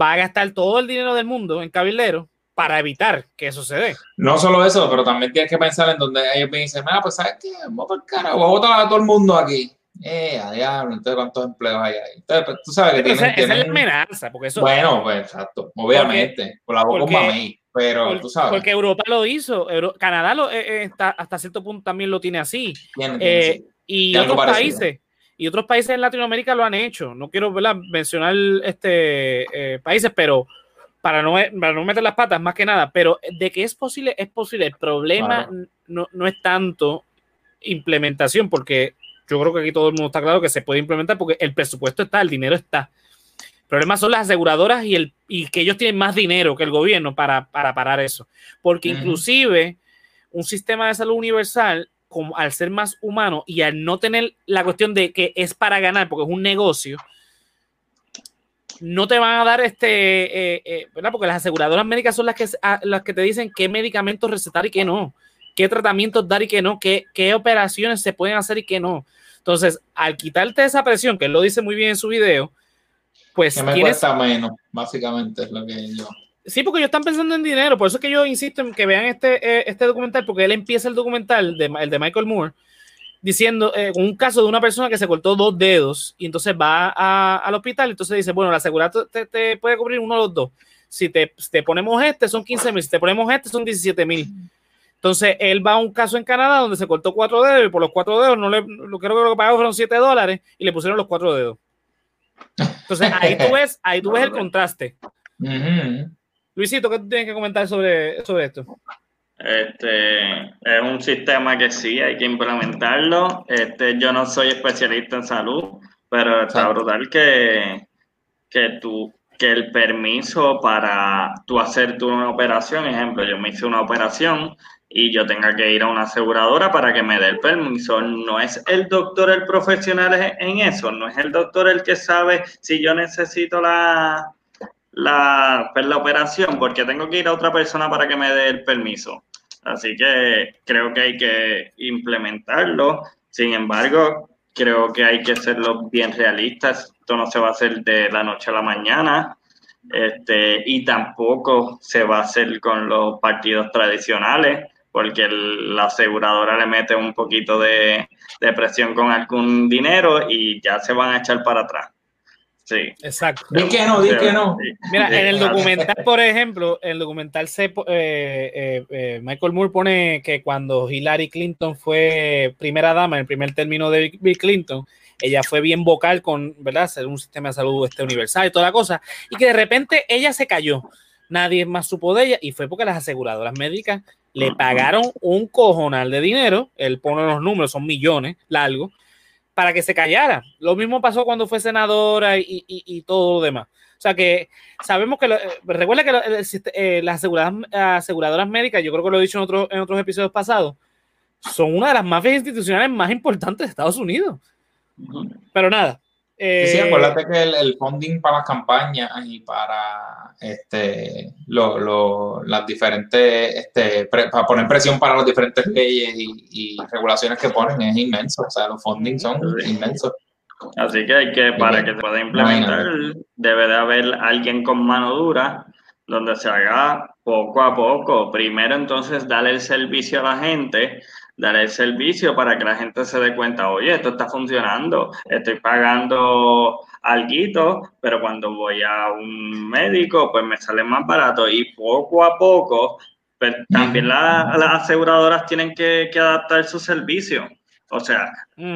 va a gastar todo el dinero del mundo en cabildero para evitar que eso se dé. no solo eso, pero también tienes que pensar en donde ellos me dicen, mira, pues sabes qué, vamos por cara, voy a votar a todo el mundo aquí. Eh, a diablo, entonces cuántos empleos hay ahí. Entonces, pues, tú sabes que Esa, tienen, esa es la tienen- amenaza, porque eso, Bueno, pues exacto, obviamente, por la boca porque- pero por- tú sabes, porque Europa lo hizo, Euro- Canadá lo, eh, eh, está- hasta cierto punto también lo tiene así. tienen, eh, tienen, y otros parecido. países y otros países en Latinoamérica lo han hecho no quiero ¿verdad? mencionar este eh, países pero para no, para no meter las patas más que nada pero de que es posible es posible el problema Claro. no, no es tanto implementación porque yo creo que aquí todo el mundo está claro que se puede implementar porque el presupuesto está el dinero está el problema son las aseguradoras y, el, y que ellos tienen más dinero que el gobierno para, para parar eso. Porque Ujú. inclusive un sistema de salud universal, como al ser más humano y al no tener la cuestión de que es para ganar, porque es un negocio, no te van a dar este, eh, eh, ¿verdad? Porque las aseguradoras médicas son las que, a- las que te dicen qué medicamentos recetar y qué no, qué tratamientos dar y qué no, qué, qué operaciones se pueden hacer y qué no. Entonces, al quitarte esa presión, que él lo dice muy bien en su video, pues que me tienes, cuesta menos, básicamente es lo que yo. Sí, porque ellos están pensando en dinero. Por eso es que yo insisto en que vean este, eh, este documental, porque él empieza el documental, de, el de Michael Moore, diciendo eh, un caso de una persona que se cortó dos dedos y entonces va a- al hospital. Entonces dice: Bueno, la seguridad te, te puede cubrir uno de los dos. Si te, te ponemos este, son 15 mil. Si te ponemos este, son 17 mil. Entonces él va a un caso en Canadá donde se cortó cuatro dedos y por los cuatro dedos, no le, lo creo que lo que pagó fueron 7 dólares y le pusieron los cuatro dedos. Entonces ahí tú ves, ahí tú ves el contraste. Luisito, ¿qué tú tienes que comentar sobre, sobre esto? Este es un sistema que sí hay que implementarlo. Este, yo no soy especialista en salud, pero está brutal que, que tú que el permiso para tú hacer una operación, ejemplo, yo me hice una operación y yo tenga que ir a una aseguradora para que me dé el permiso. No es el doctor el profesional en eso, no es el doctor el que sabe si yo necesito la, la, pues, la operación, porque tengo que ir a otra persona para que me dé el permiso. Así que creo que hay que implementarlo. Sin embargo, creo que hay que serlo bien realistas. Esto no se va a hacer de la noche a la mañana. Este, y tampoco se va a hacer con los partidos tradicionales, porque el- la aseguradora le mete un poquito de, de presión con algún dinero y ya se van a echar para atrás. Sí. Exacto. Di que no, di que no. Sí. Mira, en el documental, por ejemplo, en el documental se, eh, eh, eh, Michael Moore pone que cuando Hillary Clinton fue primera dama en el primer término de Bill Clinton, ella fue bien vocal con, ¿verdad?, hacer un sistema de salud este universal y toda la cosa, y que de repente ella se cayó. Nadie más supo de ella y fue porque las aseguradoras médicas le pagaron un cojonal de dinero, él pone los números, son millones largos, para que se callara. Lo mismo pasó cuando fue senadora y, y- y todo lo demás. O sea que sabemos que, lo- eh, recuerda que lo- eh, las aseguradoras, aseguradoras médicas, yo creo que lo he dicho en, otro- en otros episodios pasados, son una de las mafias institucionales más importantes de Estados Unidos. Pero nada. Sí, eh, sí, acuérdate que el, el funding para las campañas y para este lo, lo- las diferentes, este, pre- para poner presión para las diferentes leyes y, y regulaciones que ponen es inmenso. O sea, los funding son Sí. inmensos. Así que hay que, para que se pueda implementar, debe de haber alguien con mano dura donde se haga poco a poco. Primero entonces darle el servicio a la gente, dar el servicio para que la gente se dé cuenta, oye, esto está funcionando, estoy pagando algo, pero cuando voy a un médico, pues me sale más barato y poco a poco, pues, también la- las aseguradoras tienen que, que adaptar su servicio. O sea,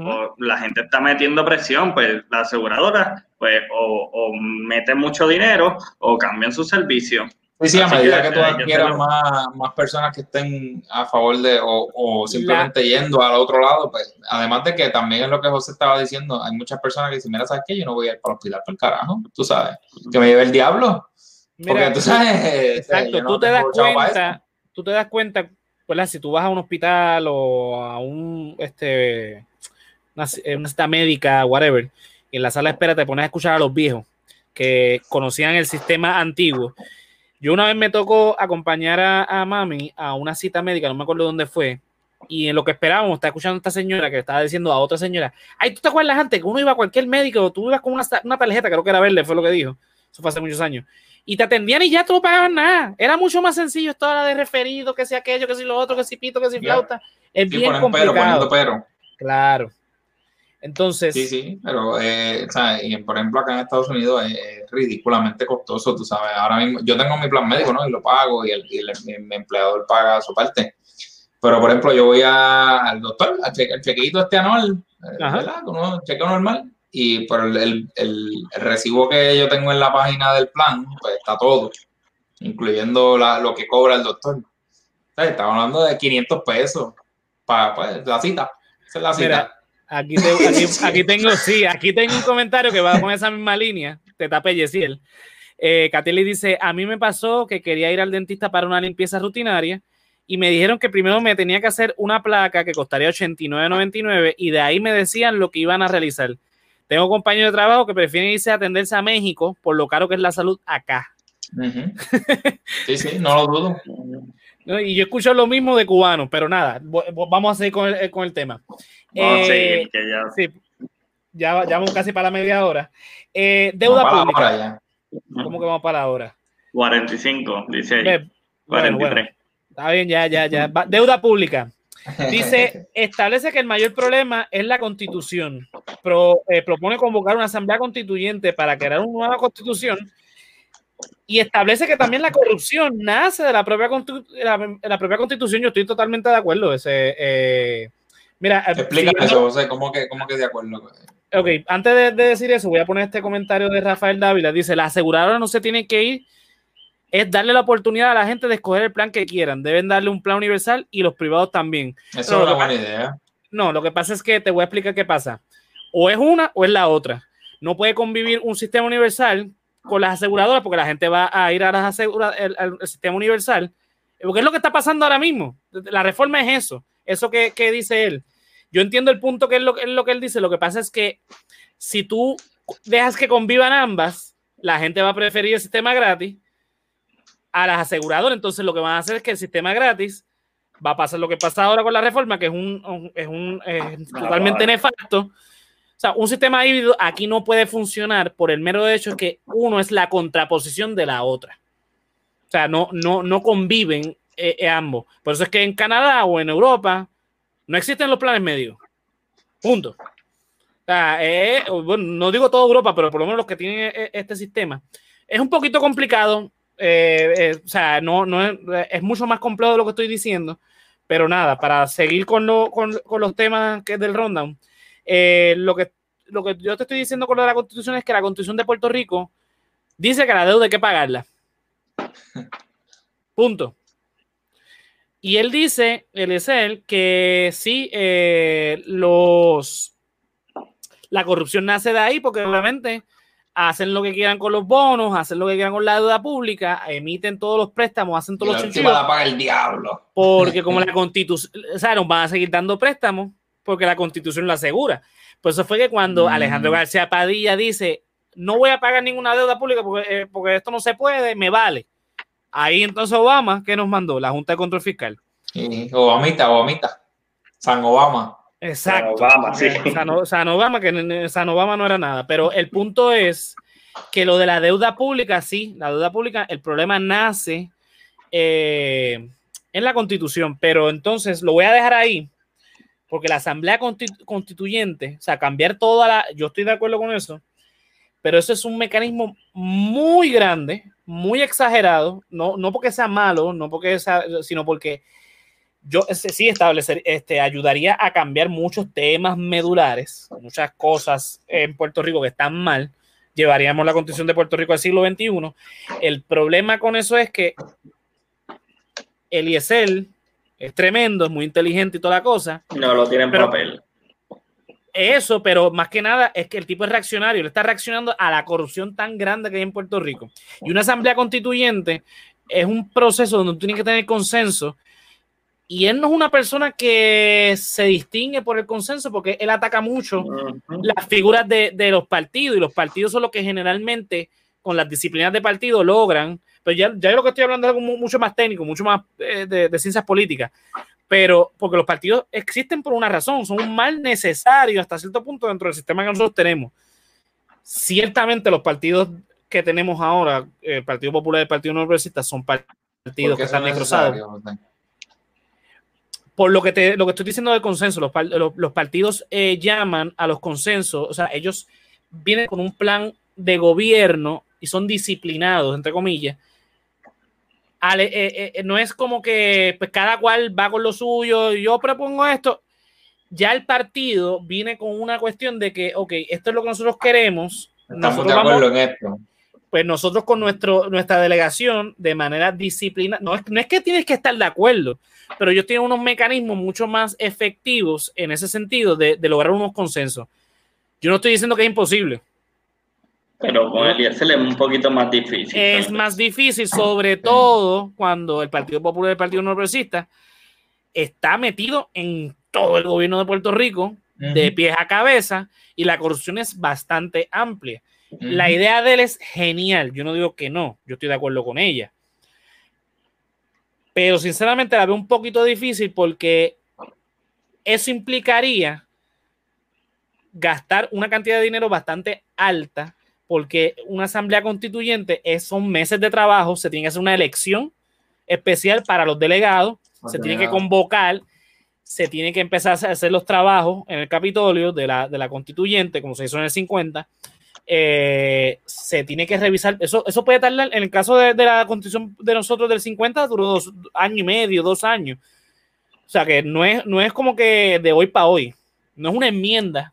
o la gente está metiendo presión, pues la aseguradora, pues o, o mete mucho dinero o cambian su servicio. Sí, sí, a medida que que tú adquieras más, más personas que estén a favor de o, o simplemente yendo al otro lado, pues además de que también es lo que José estaba diciendo, hay muchas personas que dicen, mira, ¿sabes qué? Yo no voy a ir para el hospital por el carajo, tú sabes, que me lleve el diablo, porque Mira, tú sabes, Exacto, yo no tú te das cuenta, tú te das cuenta, ¿verdad? Si tú vas a un hospital o a un, este, una, una cita médica, whatever, y en la sala de espera te pones a escuchar a los viejos que conocían el sistema antiguo. Yo una vez me tocó acompañar a, a mami a una cita médica, no me acuerdo dónde fue, y en lo que esperábamos, está escuchando a esta señora que estaba diciendo a otra señora, ay, ¿tú te acuerdas antes que uno iba a cualquier médico, tú ibas con una, una tarjeta, creo que era verde, fue lo que dijo, eso fue hace muchos años, y te atendían y ya tú no pagabas nada, era mucho más sencillo esto de referido, que si aquello, que si lo otro, que si pito, que si flauta, es Sí, bien pero, complicado, poniendo pero. claro. Entonces, Sí, sí, pero, eh, o sea, y por ejemplo, acá en Estados Unidos es, ridículamente costoso, tú sabes. Ahora mismo, yo tengo mi plan médico, ¿no? Y lo pago, y, el, y el- mi, mi empleador paga su parte. Pero, por ejemplo, yo voy a- al doctor, al, cheque, al chequeito este anual, eh. ¿verdad? Uno, chequeo normal, y por el, el, recibo que yo tengo en la página del plan, pues está todo, incluyendo la- lo que cobra el doctor. Sea, Estamos hablando de 500 pesos para pues, la cita. Esa es la cita. Mira, Aquí, te- aquí, aquí tengo, sí, aquí tengo un comentario que va con esa misma línea, te tape Yesiel. Eh, Kateli dice, a mí me pasó que quería ir al dentista para una limpieza rutinaria y me dijeron que primero me tenía que hacer una placa que costaría 89.99 y de ahí me decían lo que iban a realizar. Tengo compañeros de trabajo que prefieren irse a atenderse a México por lo caro que es la salud acá. Sí, sí, no lo dudo. ¿no? Y yo escucho lo mismo de cubanos, pero nada, vamos a seguir con el, con el tema. Vamos a Eh, seguir, que ya Sí, ya, ya vamos casi para la media hora. Eh, deuda Vamos para la pública. hora ya. ¿Cómo que vamos para la hora? 45, dice Bueno, 43. bueno, está bien, ya, ya, ya. Deuda pública. Dice, establece que el mayor problema es la constitución. Pro- eh, propone convocar una asamblea constituyente para crear una nueva constitución y establece que también la corrupción nace de la propia, la, la propia constitución. Yo estoy totalmente de acuerdo. Ese, eh, mira, eh, Explica siguiendo- eso, José, ¿cómo que, cómo que de acuerdo? Ok, antes de, de decir eso, voy a poner este comentario de Rafael Dávila. Dice, la aseguradora no se tiene que ir, es darle la oportunidad a la gente de escoger el plan que quieran. Deben darle un plan universal y los privados también. Eso No, es una buena idea. No, lo que pasa es que te voy a explicar qué pasa. O es una o es la otra. No puede convivir un sistema universal con las aseguradoras porque la gente va a ir a las asegura- el- al al sistema universal. Porque es lo que está pasando ahora mismo. La reforma es eso. Eso que, que dice él. Yo entiendo el punto que es lo, es lo que él dice. Lo que pasa es que si tú dejas que convivan ambas, la gente va a preferir el sistema gratis a las aseguradoras. Entonces lo que van a hacer es que el sistema gratis va a pasar lo que pasa ahora con la reforma, que es un, un- es un es totalmente nefasto. O sea, un sistema híbrido aquí no puede funcionar por el mero hecho que uno es la contraposición de la otra. O sea, no, no, no conviven eh, eh, ambos. Por eso es que en Canadá o en Europa no existen los planes médicos. Punto. O sea, eh, bueno, no digo toda Europa, pero por lo menos los que tienen e- este sistema. Es un poquito complicado. eh, eh, o sea, no, no es, es mucho más complejo de lo que estoy diciendo. Pero nada, para seguir con, lo- con- con los temas que es del rundown, lo, que, lo que yo te estoy diciendo con lo de la constitución es que la constitución de Puerto Rico dice que la deuda hay que pagarla. Punto. Y él dice, él es él, que sí, eh, los la corrupción nace de ahí porque obviamente hacen lo que quieran con los bonos, hacen lo que quieran con la deuda pública, emiten todos los préstamos, hacen Y todos la los chanchullos, la paga el diablo. porque como la constitución, o sea, nos van a seguir dando préstamos porque la constitución lo asegura. Por eso fue que cuando Mm. Alejandro García Padilla dice, no voy a pagar ninguna deuda pública porque, eh, porque esto no se puede, me vale. Ahí entonces Obama, ¿qué nos mandó? La Junta de Control Fiscal. Y Obamita, Obamita. San Obama. Exacto. Obama, sí. Eh, San, San Obama, que San Obama no era nada. Pero el punto es que lo de la deuda pública, sí, la deuda pública, el problema nace eh, en la constitución. Pero entonces lo voy a dejar ahí, porque la asamblea constitu- constituyente, o sea, cambiar toda la. Yo estoy de acuerdo con eso, pero eso es un mecanismo muy grande, muy exagerado, no, no porque sea malo, no porque sea, sino porque yo ese sí establecer, este, ayudaría a cambiar muchos temas medulares, muchas cosas en Puerto Rico que están mal. Llevaríamos la constitución de Puerto Rico al siglo XXI. El problema con eso es que Eliezer es tremendo, es muy inteligente y toda la cosa. No lo tiene en Pero- papel. Eso, pero más que nada es que el tipo es reaccionario, le está reaccionando a la corrupción tan grande que hay en Puerto Rico. Y una asamblea constituyente es un proceso donde tú tienes que tener consenso. Y él no es una persona que se distingue por el consenso porque él ataca mucho las figuras de, de los partidos y los partidos son los que generalmente con las disciplinas de partido logran, pero ya, ya lo que estoy hablando es algo mu- mucho más técnico, mucho más eh, de, de ciencias políticas, pero porque los partidos existen por una razón, son un mal necesario hasta cierto punto dentro del sistema que nosotros tenemos. Ciertamente los partidos que tenemos ahora, el Partido Popular y el Partido No Progresista, son partidos que están es necrosados por lo que te lo que estoy diciendo del consenso, los, par- los- los partidos eh, llaman a los consensos, o sea, ellos vienen con un plan de gobierno y son disciplinados, entre comillas. Ale- eh, eh, no es como que pues, cada cual va con lo suyo, yo propongo esto. Ya el partido viene con una cuestión de que, ok, esto es lo que nosotros queremos. Estamos nosotros de vamos- acuerdo en esto. pues nosotros con nuestro, nuestra delegación de manera disciplina, no es, no es que tienes que estar de acuerdo, pero ellos tienen unos mecanismos mucho más efectivos en ese sentido de, de lograr unos consensos. Yo no estoy diciendo que es imposible, Pero con Eliezer es un poquito más difícil. es más difícil, sobre todo cuando el Partido Popular y el Partido No Progresista está metido en todo el gobierno de Puerto Rico, de pies a cabeza, y la corrupción es bastante amplia. La idea de él es genial. Yo no digo que no, yo estoy de acuerdo con ella. Pero sinceramente la veo un poquito difícil porque eso implicaría gastar una cantidad de dinero bastante alta porque una asamblea constituyente es, son meses de trabajo, se tiene que hacer una elección especial para los delegados, se tiene que convocar, se tiene que empezar a hacer los trabajos en el Capitolio de la, de la constituyente, como se hizo en el 50, eh, se tiene que revisar. Eso, eso puede tardar, en el caso de, de la constitución de nosotros del 50, duró dos años y medio, dos años. O sea que no es, no es como que de hoy para hoy, no es una enmienda.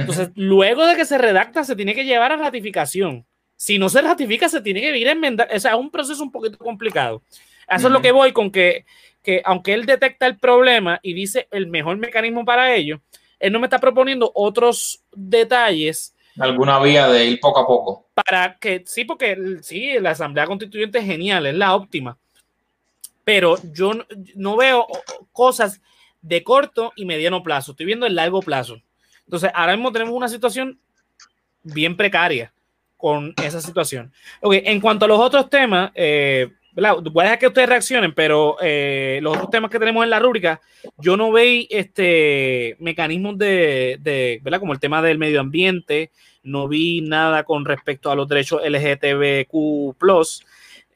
Entonces, luego de que se redacta, se tiene que llevar a ratificación. Si no se ratifica, se tiene que ir a enmendar. O sea, es un proceso un poquito complicado. Eso es lo que voy con que, que, aunque él detecta el problema y dice el mejor mecanismo para ello, él no me está proponiendo otros detalles alguna vía de ir poco a poco. para que, sí, porque sí, la Asamblea Constituyente es genial, es la óptima, pero yo no, no veo cosas de corto y mediano plazo, estoy viendo el largo plazo. Entonces, ahora mismo tenemos una situación bien precaria con esa situación. Ok, en cuanto a los otros temas, eh, voy a dejar que ustedes reaccionen, pero eh, los otros temas que tenemos en la rúbrica, yo no veo este, mecanismos de, de, ¿verdad? Como el tema del medio ambiente, no vi nada con respecto a los derechos LGTBQ+.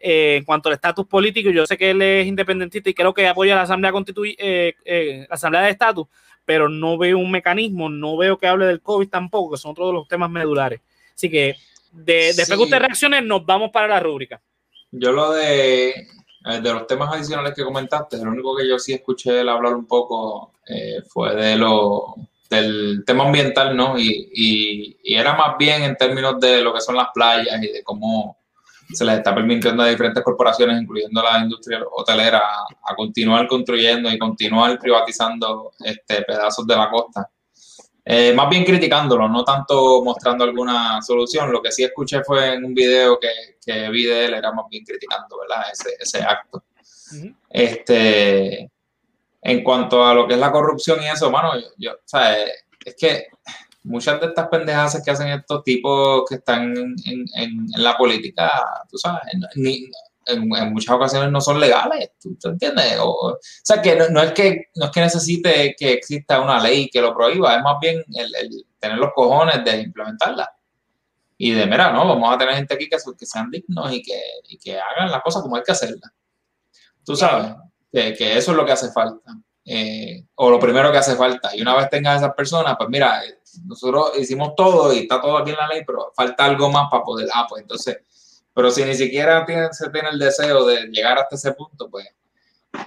Eh, en cuanto al estatus político, yo sé que él es independentista y creo que apoya la Asamblea Constituy eh, eh, la Asamblea de Estatus, pero no veo un mecanismo, no veo que hable del COVID tampoco, que son otros de los temas medulares. Así que de, después Sí. que usted reaccione, nos vamos para la rúbrica. Yo lo de, de los temas adicionales que comentaste, lo único que yo sí escuché él hablar un poco fue de lo, del tema ambiental, ¿no? Y, y, y era más bien en términos de lo que son las playas y de cómo se les está permitiendo a diferentes corporaciones, incluyendo la industria hotelera, a, continuar construyendo y continuar privatizando este, pedazos de la costa. Eh, más bien criticándolo, no tanto mostrando alguna solución. Lo que sí escuché fue en un video que, que vi de él, era más bien criticando ¿verdad? Ese, ese acto. Este, en cuanto a lo que es la corrupción y eso, mano, yo, yo- o sea, es que muchas de estas pendejadas que hacen estos tipos que están en, en- en- la política, tú sabes, ni- en, en muchas ocasiones no son legales, ¿tú, tú entiendes? O, o sea, que no, no es que no es que necesite que exista una ley que lo prohíba, es más bien el, el tener los cojones de implementarla. Y de, mira, no, vamos a tener gente aquí que, que sean dignos y que, y que hagan las cosas como hay que hacerlas. Tú sabes que, que eso es lo que hace falta. eh, o lo primero que hace falta. Y una vez tengas esas personas, pues mira, nosotros hicimos todo y está todo aquí en la ley, pero falta algo más para poder, ah, pues entonces, pero si ni siquiera tiene, se tiene el deseo de llegar hasta ese punto, pues,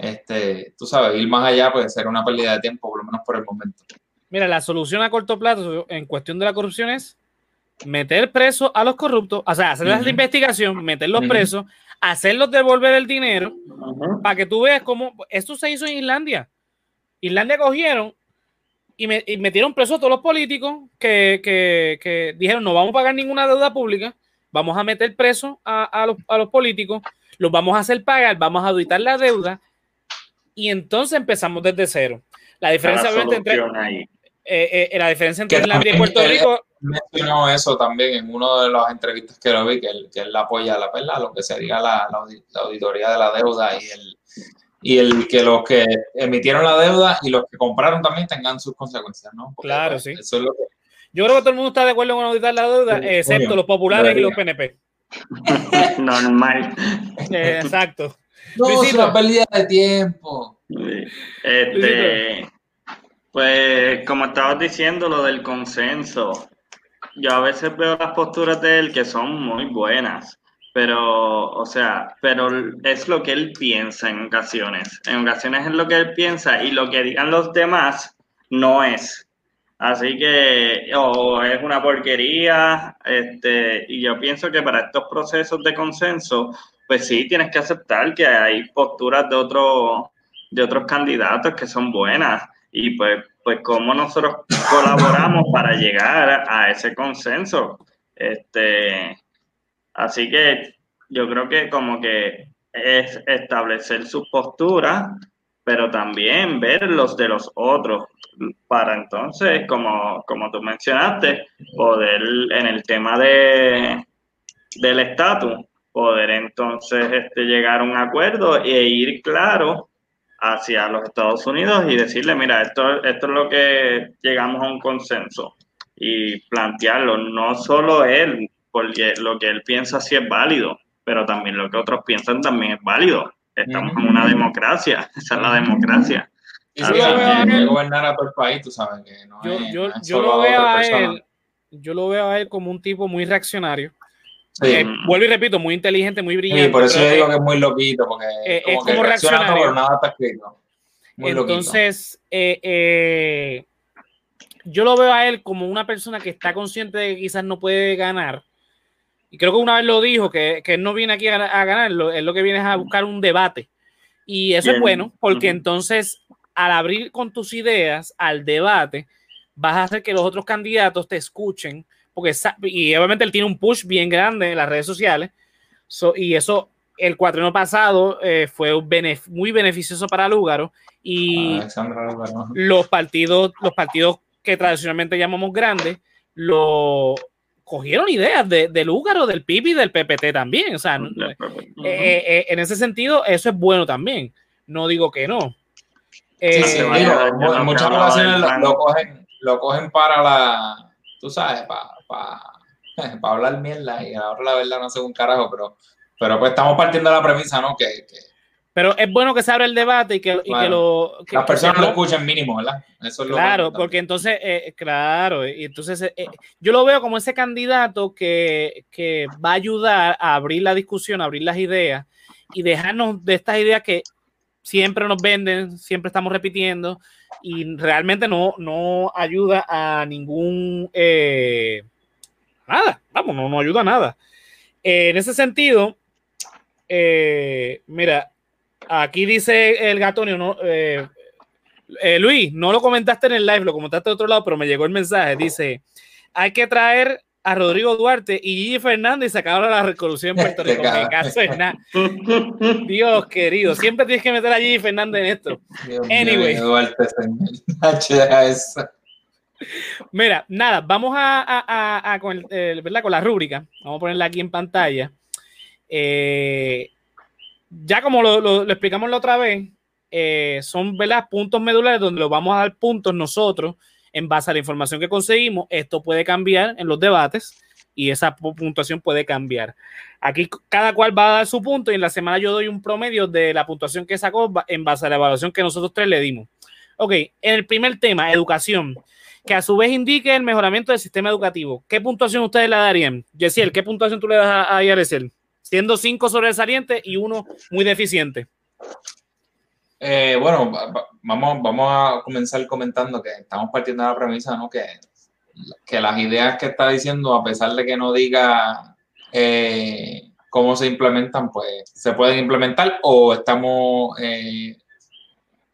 este, tú sabes, ir más allá puede ser una pérdida de tiempo, por lo menos por el momento. Mira, la solución a corto plazo en cuestión de la corrupción es meter preso a los corruptos, o sea, hacer Ujú. la investigación, meterlos presos, hacerlos devolver el dinero, para que tú veas cómo esto se hizo en Islandia. Islandia cogieron y, me- y metieron presos a todos los políticos que, que- que dijeron no vamos a pagar ninguna deuda pública, vamos a meter presos a, a los, a los políticos, los vamos a hacer pagar, vamos a auditar la deuda y entonces empezamos desde cero. La diferencia, la obviamente, entre, ahí. eh, eh, la diferencia entre Islandia y Puerto Rico, Mencionó eso también en una de las entrevistas que lo vi, que él, que él apoya la verdad, lo que sería la, la auditoría de la deuda y el, y el que los que emitieron la deuda y los que compraron también tengan sus consecuencias, ¿no? Porque, Claro, pues, sí. Eso es lo que yo creo que todo el mundo está de acuerdo con auditar la deuda, Sí, excepto coño, los populares y los PNP. Normal. Eh, exacto. No, es una pérdida de tiempo. Este, pues como estabas diciendo, lo del consenso, yo a veces veo las posturas de él que son muy buenas, pero, o sea, pero es lo que él piensa en ocasiones. En ocasiones es lo que él piensa y lo que digan los demás no es. Así que, o es una porquería, este, y yo pienso que para estos procesos de consenso, pues sí, tienes que aceptar que hay posturas de otros de otros candidatos que son buenas y pues pues cómo nosotros colaboramos para llegar a ese consenso este así que yo creo que como que es establecer su postura pero también ver los de los otros para entonces como como tú mencionaste poder en el tema de del estatus poder entonces este, llegar a un acuerdo e ir claro hacia los Estados Unidos y decirle, mira, esto, esto es lo que llegamos a un consenso y plantearlo, no solo él, porque lo que él piensa sí es válido, pero también lo que otros piensan también es válido. Estamos en una democracia, esa es la democracia. Y sí, yo lo veo a hay que él- gobernar a todo el país, tú sabes que no yo, es- yo, no es yo solo lo veo a persona. él, yo lo veo a él como un tipo muy reaccionario. Sí. Eh, vuelvo y repito, muy inteligente, muy brillante. Sí, por eso yo digo eh, que es muy loquito, porque eh, como es que como todo, reaccionario. pero nada está escrito. Muy. Entonces, eh, eh, yo lo veo a él como una persona que está consciente de que quizás no puede ganar. Y creo que una vez lo dijo, que, que él no viene aquí a, a ganar, lo- él lo que viene es a buscar un debate. Y eso es bueno, porque entonces, al abrir con tus ideas al debate, vas a hacer que los otros candidatos te escuchen, porque y obviamente él tiene un push bien grande en las redes sociales, So, y eso el cuatrino pasado eh, fue benef- muy beneficioso para Lúgaro y ¿no? los partidos, los partidos que tradicionalmente llamamos grandes, lo cogieron ideas de, de Lúgaro, del PIB y del PPT también. O sea, no- eh, eh, en ese sentido, eso es bueno también. No digo que no. Eh, Sí, sí, digo, en muchas ocasiones lo, lo cogen, lo cogen para la, tú sabes, para, para, para hablar mierda y ahora la verdad no sé un carajo, pero, pero pues estamos partiendo de la premisa, ¿no? Que, que, Pero es bueno que se abra el debate y que, y que Claro. lo. que- Las personas lo escuchen mínimo, ¿verdad? Eso es lo Claro, porque entonces, eh, claro, y entonces eh, yo lo veo como ese candidato que, que va a ayudar a abrir la discusión, a abrir las ideas y dejarnos de estas ideas que siempre nos venden, siempre estamos repitiendo y realmente no, no ayuda a ningún, eh, nada, vamos, no, no ayuda a nada. Eh, en ese sentido, eh, mira, aquí dice el gatonio, ¿no? Eh, eh, Luis, no lo comentaste en el live, lo comentaste de otro lado, pero me llegó el mensaje. Dice: hay que traer a Rodrigo Duarte y Gigi Fernández y sacar a la revolución en Puerto Rico. Que cabrón. caso es nada. Dios querido, siempre tienes que meter a Gigi Fernández en esto. Dios mío, Anyway. Duarte. Mira, nada, vamos a, a- a- a con, el- eh, ¿verdad? con la rúbrica. Vamos a ponerla aquí en pantalla. Eh, ya como lo, explicamos la otra vez, eh, son ¿verdad? puntos medulares donde los vamos a dar puntos nosotros en base a la información que conseguimos. Esto puede cambiar en los debates y esa pu- puntuación puede cambiar. Aquí cada cual va a dar su punto y en la semana yo doy un promedio de la puntuación que sacó en base a la evaluación que nosotros tres le dimos. Ok, en el primer tema, educación que a su vez indique el mejoramiento del sistema educativo. ¿Qué puntuación ustedes le darían? Yesiel, ¿qué puntuación tú le das a, a? Siendo cinco sobresalientes y uno muy deficiente. Eh, bueno, va- va- vamos, vamos a comenzar comentando que estamos partiendo de la premisa, ¿no? Que, que las ideas que está diciendo, a pesar de que no diga eh, cómo se implementan, pues se pueden implementar o estamos eh,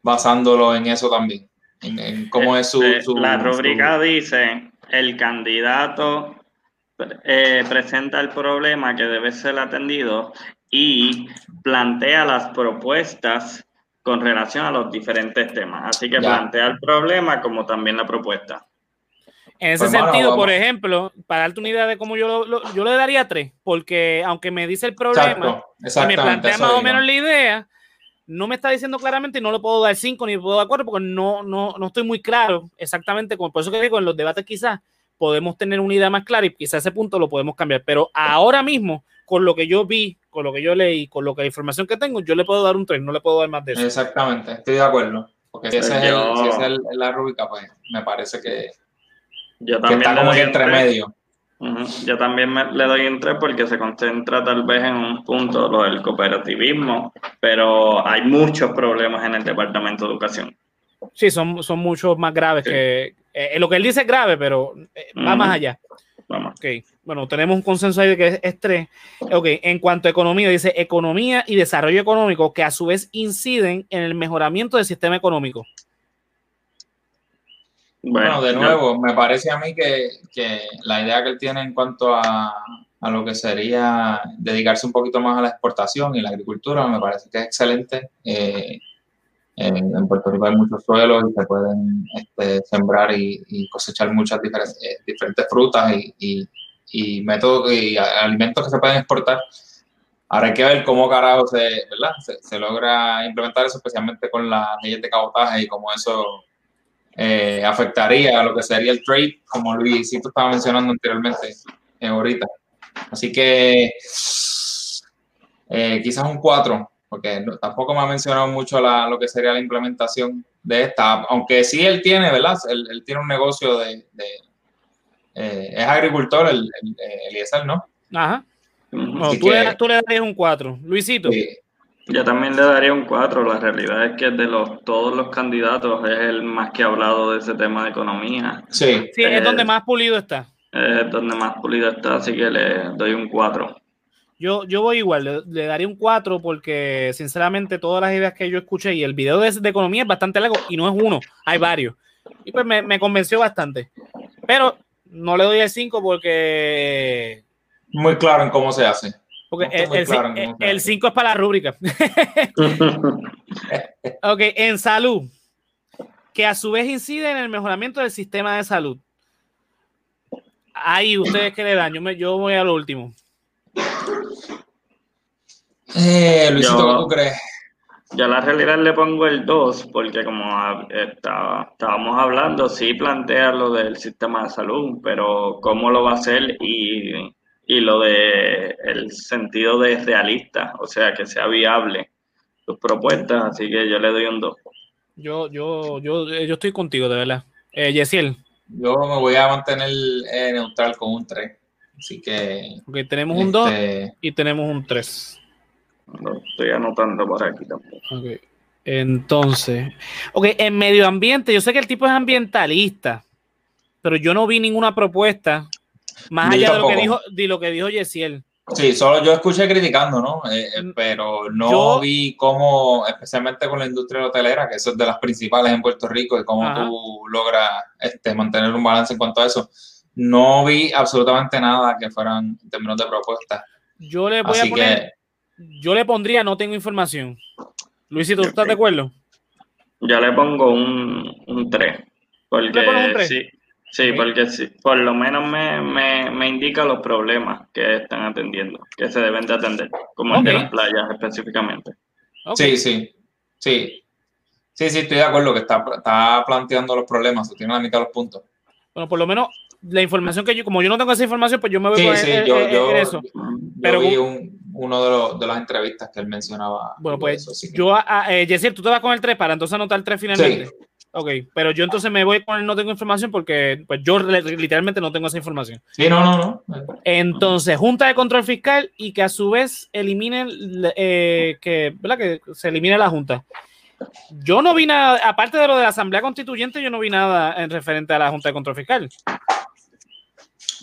basándolo en eso también, en, en cómo es su... Su- la su- rúbrica dice, el candidato eh, presenta el problema que debe ser atendido y plantea las propuestas con relación a los diferentes temas. Así que Ya. plantea el problema como también la propuesta. En ese Pues, mano, sentido, vamos. por ejemplo, para darte una idea de cómo yo lo, lo- yo le daría tres, porque aunque me dice el problema Exacto, y me plantea más o menos la idea, no me está diciendo claramente y no le puedo dar cinco ni puedo dar cuatro porque no, no, no estoy muy claro exactamente. Como, por eso que digo, en los debates quizás podemos tener una idea más clara y quizás ese punto lo podemos cambiar. Pero ahora mismo, con lo que yo vi, con lo que yo leí, con lo que la información que tengo, yo le puedo dar un 3, no le puedo dar más de eso. Exactamente, estoy de acuerdo. Porque si esa es, el- Yo- si esa es el- la rúbrica, pues me parece que, Yo que también está le como que entre medio. Yo también me- le doy un 3 porque se concentra tal vez en un punto, lo del cooperativismo, pero hay muchos problemas en el Departamento de Educación. Sí, son, son muchos más graves Sí. que... eh, lo que él dice es grave, pero eh, va más allá. Vamos. Ok, bueno, tenemos un consenso ahí de que es, es tres. Ok, en cuanto a economía, dice economía y desarrollo económico que a su vez inciden en el mejoramiento del sistema económico. Bueno, de yo- nuevo, me parece a mí que, que la idea que él tiene en cuanto a, a lo que sería dedicarse un poquito más a la exportación y la agricultura, me parece que es excelente. Eh, en, en Puerto Rico hay muchos suelos y se pueden este, sembrar y, y cosechar muchas diferentes, eh, diferentes frutas y, y, y métodos y alimentos que se pueden exportar. Ahora hay que ver cómo carajo se, ¿verdad? se, se logra implementar eso, especialmente con las leyes de cabotaje y cómo eso eh, afectaría a lo que sería el trade, como Luisito estaba mencionando anteriormente, eh, ahorita. Así que eh, quizás un 4, porque no- tampoco me ha mencionado mucho la- lo que sería la implementación de esta, aunque sí él tiene, ¿verdad? Él, él tiene un negocio de... de- eh, es agricultor, el, el, eh, Eliezer, ¿no? Ajá. No, Así tú, le, tú le darías un 4. Luisito. Sí. Yo también le daría un 4. La realidad es que de los todos los candidatos es el más que ha hablado de ese tema de economía. Sí, Sí, es Eh, donde más pulido está. Es donde más pulido está, así que le doy un 4. Yo, yo voy igual, le, le daría un 4 porque sinceramente todas las ideas que yo escuché y el video de, de economía es bastante largo y no es uno, hay varios. Y pues me, me convenció bastante. Pero no le doy el 5 porque, muy claro en cómo se hace. porque No el, muy el, claro en cin- cómo se el hace. 5 es para la rúbrica. Ok, en salud, que a su vez incide en el mejoramiento del sistema de salud. Ahí, ¿ustedes qué le dan? Yo, me, yo voy a lo último. Eh, Luisito, Yo- ¿qué tú crees? Yo a la realidad le pongo el 2 porque como estaba- estábamos hablando, sí plantea lo del sistema de salud, pero cómo lo va a hacer y, y lo de el sentido de realista, o sea, que sea viable tus propuestas, así que yo le doy un 2. Yo, yo, yo, yo estoy contigo, de verdad. Eh, Yesiel, Yo me voy a mantener eh, neutral con un 3. Así que. ok, tenemos un 2 este, y tenemos un 3. Lo estoy anotando por aquí tampoco. Ok. Entonces, ok, en medio ambiente, yo sé que el tipo es ambientalista, pero yo no vi ninguna propuesta más allá de lo que dijo, de lo que dijo Yesiel. Sí, solo yo escuché criticando, ¿no? Eh, eh, Mm, pero no yo- vi cómo, especialmente con la industria hotelera, que eso es de las principales en Puerto Rico, y cómo Ajá. tú logras este, mantener un balance en cuanto a eso. No vi absolutamente nada que fueran en términos de propuestas. Yo le voy Así a poner, que, yo le pondría, no tengo información. Luisito, ¿tú estás de acuerdo? Yo le pongo un, un 3. Porque sí, sí, porque sí, por lo menos me, me, me indica los problemas que están atendiendo, que se deben de atender, como el de las playas específicamente. Sí, sí, sí. Sí, sí, estoy de acuerdo que está, está planteando los problemas, tiene la mitad de los puntos. Bueno, por lo menos la información que yo, como yo no tengo esa información, pues yo me voy Sí, con sí, el- yo, el- yo, eso. yo Pero- vi un- uno de, los, de las entrevistas que él mencionaba. Bueno, pues eso, yo, a, eh, Yesiel, tú te vas con el 3 para entonces anotar el 3 finalmente. Sí. Ok, pero yo entonces me voy con el no tengo información porque pues yo literalmente no tengo esa información. Sí, no, no, no. Entonces, Junta de Control Fiscal y que a su vez eliminen, eh, que, ¿verdad? que se elimine la Junta. Yo no vi nada, aparte de lo de la Asamblea Constituyente, yo no vi nada en referente a la Junta de Control Fiscal.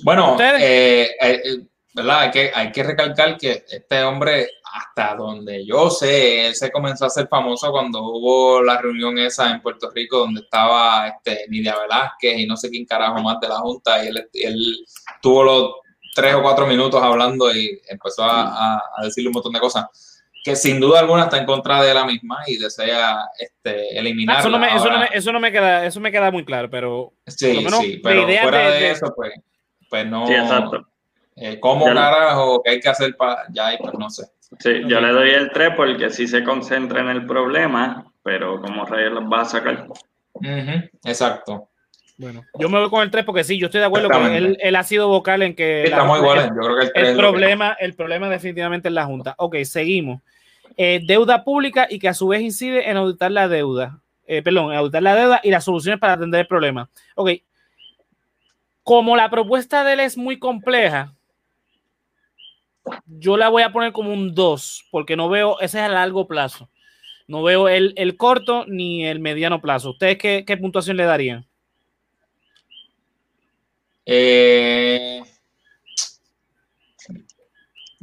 Bueno, eh, eh, eh, ¿verdad? Hay que, hay que recalcar que este hombre, hasta donde yo sé, él se comenzó a hacer famoso cuando hubo la reunión esa en Puerto Rico donde estaba este, Nidia Velázquez y no sé quién carajo más de la Junta y él, él tuvo los tres o cuatro minutos hablando y empezó a, a- a decirle un montón de cosas que sin duda alguna está en contra de la misma y desea este, eliminarla. Eso no, me, eso, no me, eso no me queda, eso me queda muy claro, pero Sí, menos sí, pero fuera de, de- eso, pues, pues no. Sí, exacto. Eh, ¿Cómo Ya carajo? ¿Qué hay que hacer para ya? Pues no sé. Sí, yo le doy el 3 porque sí se concentra en el problema, pero como Reyes los va a sacar. Exacto. bueno, yo me voy con el 3 porque sí, yo estoy de acuerdo con él, él ha sido vocal en que estamos iguales. Yo creo que el, tres El es lo que- problema, el problema definitivamente es la Junta. Ok, seguimos. Eh, deuda pública y que a su vez incide en auditar la deuda. Eh, perdón, en auditar la deuda y las soluciones para atender el problema. Ok. Como la propuesta de él es muy compleja, yo la voy a poner como un 2, porque no veo, ese es a largo plazo. No veo el, el corto ni el mediano plazo. ¿Ustedes qué, qué puntuación le darían? Eh,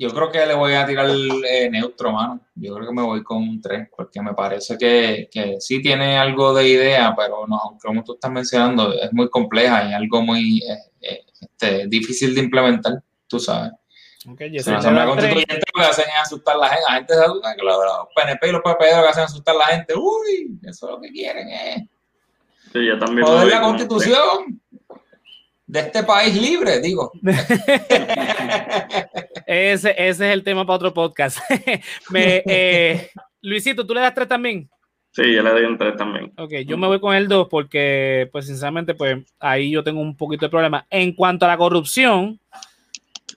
yo creo que le voy a tirar eh, neutro, mano. Yo creo que me voy con un 3, porque me parece que, que sí tiene algo de idea, pero no, como tú estás mencionando, es muy compleja y algo muy eh, eh, este, difícil de implementar, tú sabes. Ok, Si Yesel, la Asamblea. Constituyente lo que hacen es asustar a la gente. La gente se asusta que los, los PNP y los PPD lo que hacen es asustar a la gente. Uy, eso es lo que quieren es Sí, yo también voy la constitución de este país libre, digo. Ese, ese es el tema para otro podcast. Me, eh, Luisito, ¿tú le das tres también? Sí, yo le doy un 3 también. Ok, yo me voy con el 2 porque, pues, sinceramente, pues, ahí yo tengo un poquito de problema. En cuanto a la corrupción,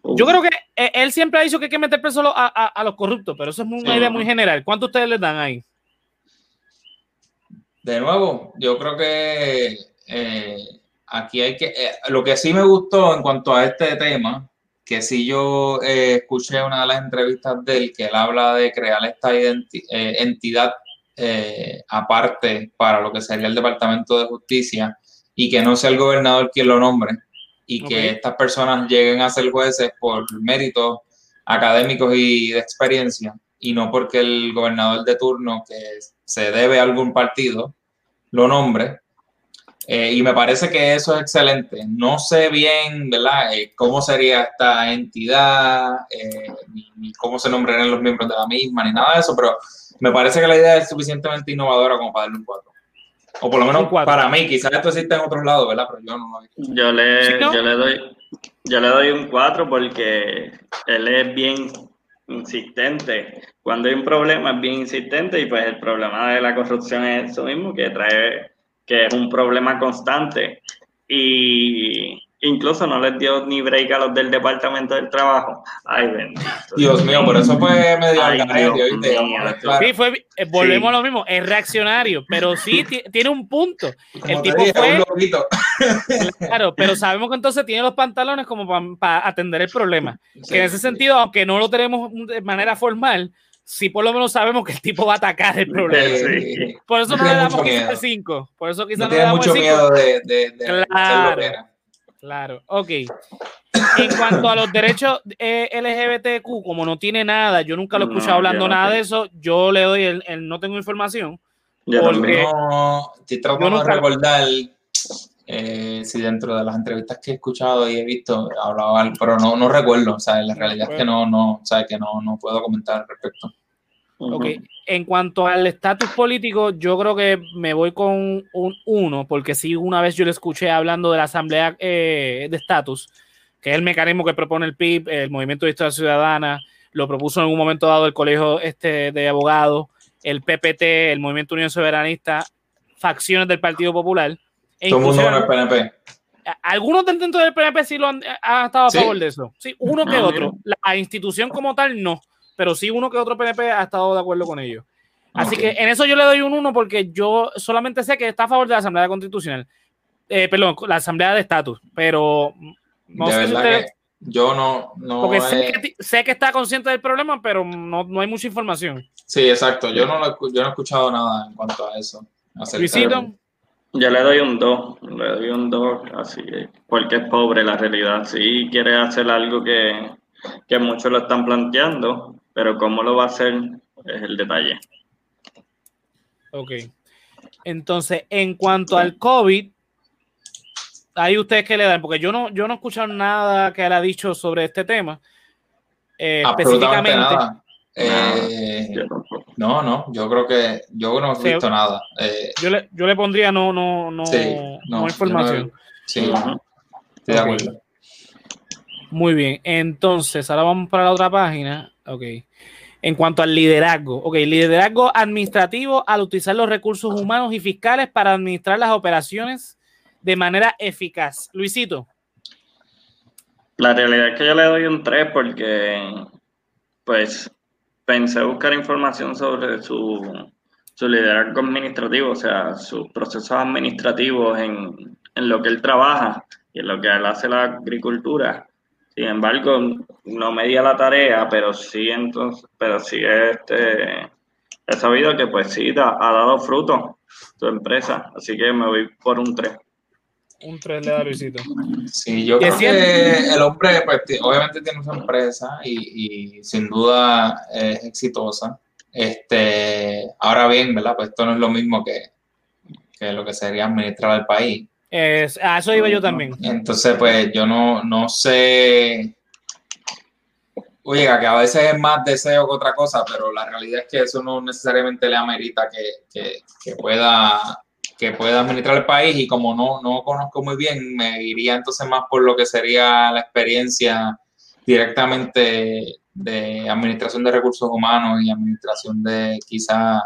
yo creo que eh, él siempre ha dicho que hay que meter preso a, a- a- los corruptos, pero eso es una Sí. idea muy general. ¿Cuánto ustedes le dan ahí? De nuevo, yo creo que eh, aquí hay que. eh, lo que sí me gustó en cuanto a este tema, que sí yo eh, escuché una de las entrevistas de él, que él habla de crear esta identi- eh, entidad aparte para lo que sería el Departamento de Justicia y que no sea el gobernador quien lo nombre y que estas personas lleguen a ser jueces por méritos académicos y de experiencia y no porque el gobernador de turno que se debe a algún partido lo nombre. Eh, y me parece que eso es excelente. No sé bien, ¿verdad?, eh, cómo sería esta entidad, eh, ni, ni cómo se nombrarían los miembros de la misma, ni nada de eso, pero me parece que la idea es suficientemente innovadora como para darle un 4. O por lo menos Un cuatro. para mí, quizás esto existe en otros lados, ¿verdad? Pero yo no lo he visto. Yo le, ¿Sí, no? yo le doy, yo le doy un 4 porque él es bien insistente. Cuando hay un problema es bien insistente y pues el problema de la corrupción es eso mismo, que trae, que es un problema constante. Y, incluso no les dio ni break a los del departamento del trabajo. Ay, bendito. Dios mío, por eso fue medio Ay, Dios claro. Sí, fue, eh, volvemos Sí. a lo mismo, es reaccionario, pero sí ti- tiene un punto. Como El tipo dije, fue, un claro, pero sabemos que entonces tiene los pantalones como para atender el problema. Sí, que en ese sí. sentido, aunque no lo tenemos de manera formal, sí por lo menos sabemos que el tipo va a atacar el problema. Eh, Sí. Por eso no no le damos quizás el 5. Por eso quizás No no, le damos mucho el 5. miedo de, de, de Claro. Claro, ok. En cuanto a los derechos eh, LGBTQ, como no tiene nada, yo nunca lo he No, escuchado hablando no nada sé. de eso, yo le doy el, el no tengo información. Yo Porque- también. No, estoy tratando Yo de recordar eh, si dentro de las entrevistas que he escuchado y he visto hablaba pero no, no recuerdo. O sea, la realidad es que no, no, o sea, que no, no puedo comentar al respecto. Ok. En cuanto al estatus político, yo creo que me voy con un 1, porque sí, una vez yo le escuché hablando de la Asamblea eh, de Estatus, que es el mecanismo que propone el PIB, el Movimiento de Historia Ciudadana, lo propuso en un momento dado el Colegio este, de Abogados, el PPT, el Movimiento Unión Soberanista, facciones del Partido Popular. E Todo el mundo inclusive con el PNP. a- Algunos dentro del PNP sí lo han, han estado a ¿Sí? favor de eso. Sí, uno que Ah, otro. La institución como tal no, pero sí uno que otro PNP ha estado de acuerdo con ellos. Así que en eso yo le doy un 1 porque yo solamente sé que está a favor de la Asamblea Constitucional. Eh, perdón, la Asamblea de Estatus, pero no de sé si usted- que yo no, no porque sé que, sé que está consciente del problema, pero no, no hay mucha información. Sí, exacto. Yo no, yo no he escuchado nada en cuanto a eso. Luisito, Yo le doy un 2, le doy un 2, así que, porque es pobre la realidad. Sí quiere hacer algo que, que muchos lo están planteando, pero cómo lo va a hacer es el detalle. ok. Entonces, en cuanto al COVID, ahí ustedes que le dan, porque yo no, yo no he escuchado nada que él ha dicho sobre este tema. eh, específicamente. nada. Eh, no, no, yo creo que yo no he Sí. visto nada. Eh, Yo le, yo le pondría no, no, no, Sí, no, no, información. no sí, estoy de acuerdo. Muy bien. Entonces, ahora vamos para la otra página. Ok. En cuanto al liderazgo. Ok, liderazgo administrativo al utilizar los recursos humanos y fiscales para administrar las operaciones de manera eficaz. Luisito. La realidad es que yo le doy un 3 porque, pues, pensé buscar información sobre su, su liderazgo administrativo, o sea, sus procesos administrativos en, en lo que él trabaja y en lo que él hace la agricultura. Sin embargo, no me di a la tarea, pero sí entonces, pero sí este he sabido que pues sí ha dado fruto su empresa, así que me voy por un 3. Un 3 le da Luisito. Sí, yo creo que el hombre, pues, obviamente tiene su empresa y, y sin duda es exitosa. Este, ahora bien, ¿verdad? Pues esto no es lo mismo que, que lo que sería administrar el país. Es- a eso iba yo también. Entonces, pues yo no, no sé. Oye, que a veces es más deseo que otra cosa, pero la realidad es que eso no necesariamente le amerita que, que, que pueda que pueda administrar el país y como no, no conozco muy bien, me iría entonces más por lo que sería la experiencia directamente de administración de recursos humanos y administración de quizá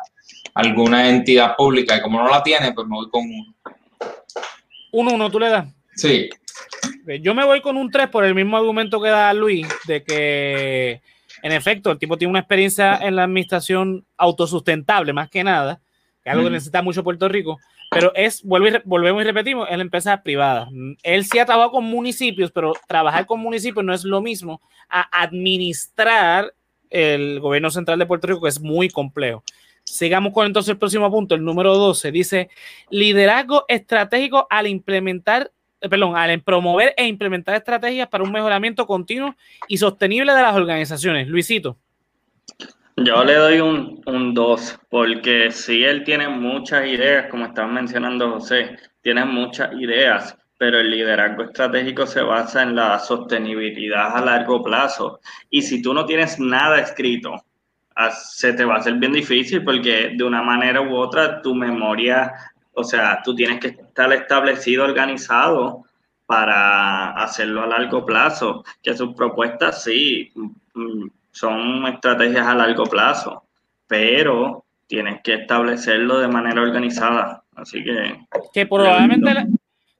alguna entidad pública y como no la tiene, pues me voy con uno. Un 1, tú le das. Sí, Yo me voy con un 3 por el mismo argumento que da Luis, de que en efecto el tipo tiene una experiencia en la administración autosustentable, más que nada, que es algo que necesita mucho Puerto Rico, pero es, vuelvo y re- volvemos y repetimos, es la empresa privada. Él sí ha trabajado con municipios, pero trabajar con municipios no es lo mismo a administrar el gobierno central de Puerto Rico, que es muy complejo. Sigamos con entonces el próximo punto, el número 12, dice liderazgo estratégico al implementar eh, perdón, al promover e implementar estrategias para un mejoramiento continuo y sostenible de las organizaciones. Luisito. Yo le doy un, un 2, porque sí, él tiene muchas ideas, como estaba mencionando José, tiene muchas ideas, pero el liderazgo estratégico se basa en la sostenibilidad a largo plazo. Y si tú no tienes nada escrito, ah, se te va a hacer bien difícil porque de una manera u otra tu memoria, o sea, tú tienes que estar establecido, organizado para hacerlo a largo plazo. Que sus propuestas sí mm, son estrategias a largo plazo, pero tienes que establecerlo de manera organizada. Así que Que probablemente, la-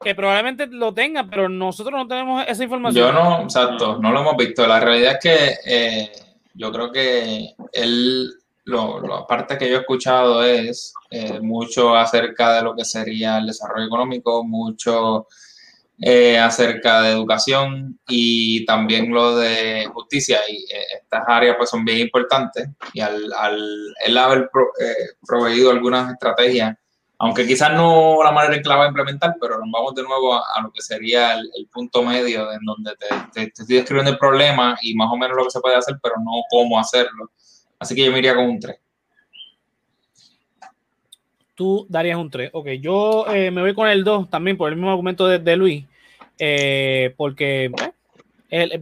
que probablemente lo tengan, pero nosotros no tenemos esa información. Yo no, exacto, no lo hemos visto. La realidad es que eh, yo creo que él, lo, la parte que yo he escuchado es eh, mucho acerca de lo que sería el desarrollo económico, mucho eh, acerca de educación y también lo de justicia. Y eh, estas áreas pues son bien importantes y al, al él haber pro- eh, proveído algunas estrategias, aunque quizás no la manera en que implementar, pero nos vamos de nuevo a, lo que sería el, punto medio en donde te, te- te estoy describiendo el problema y más o menos lo que se puede hacer, pero no cómo hacerlo. Así que yo me iría con un 3. Tú darías un 3. Ok, yo eh, me voy con el 2 también por el mismo argumento de, de Luis, eh, porque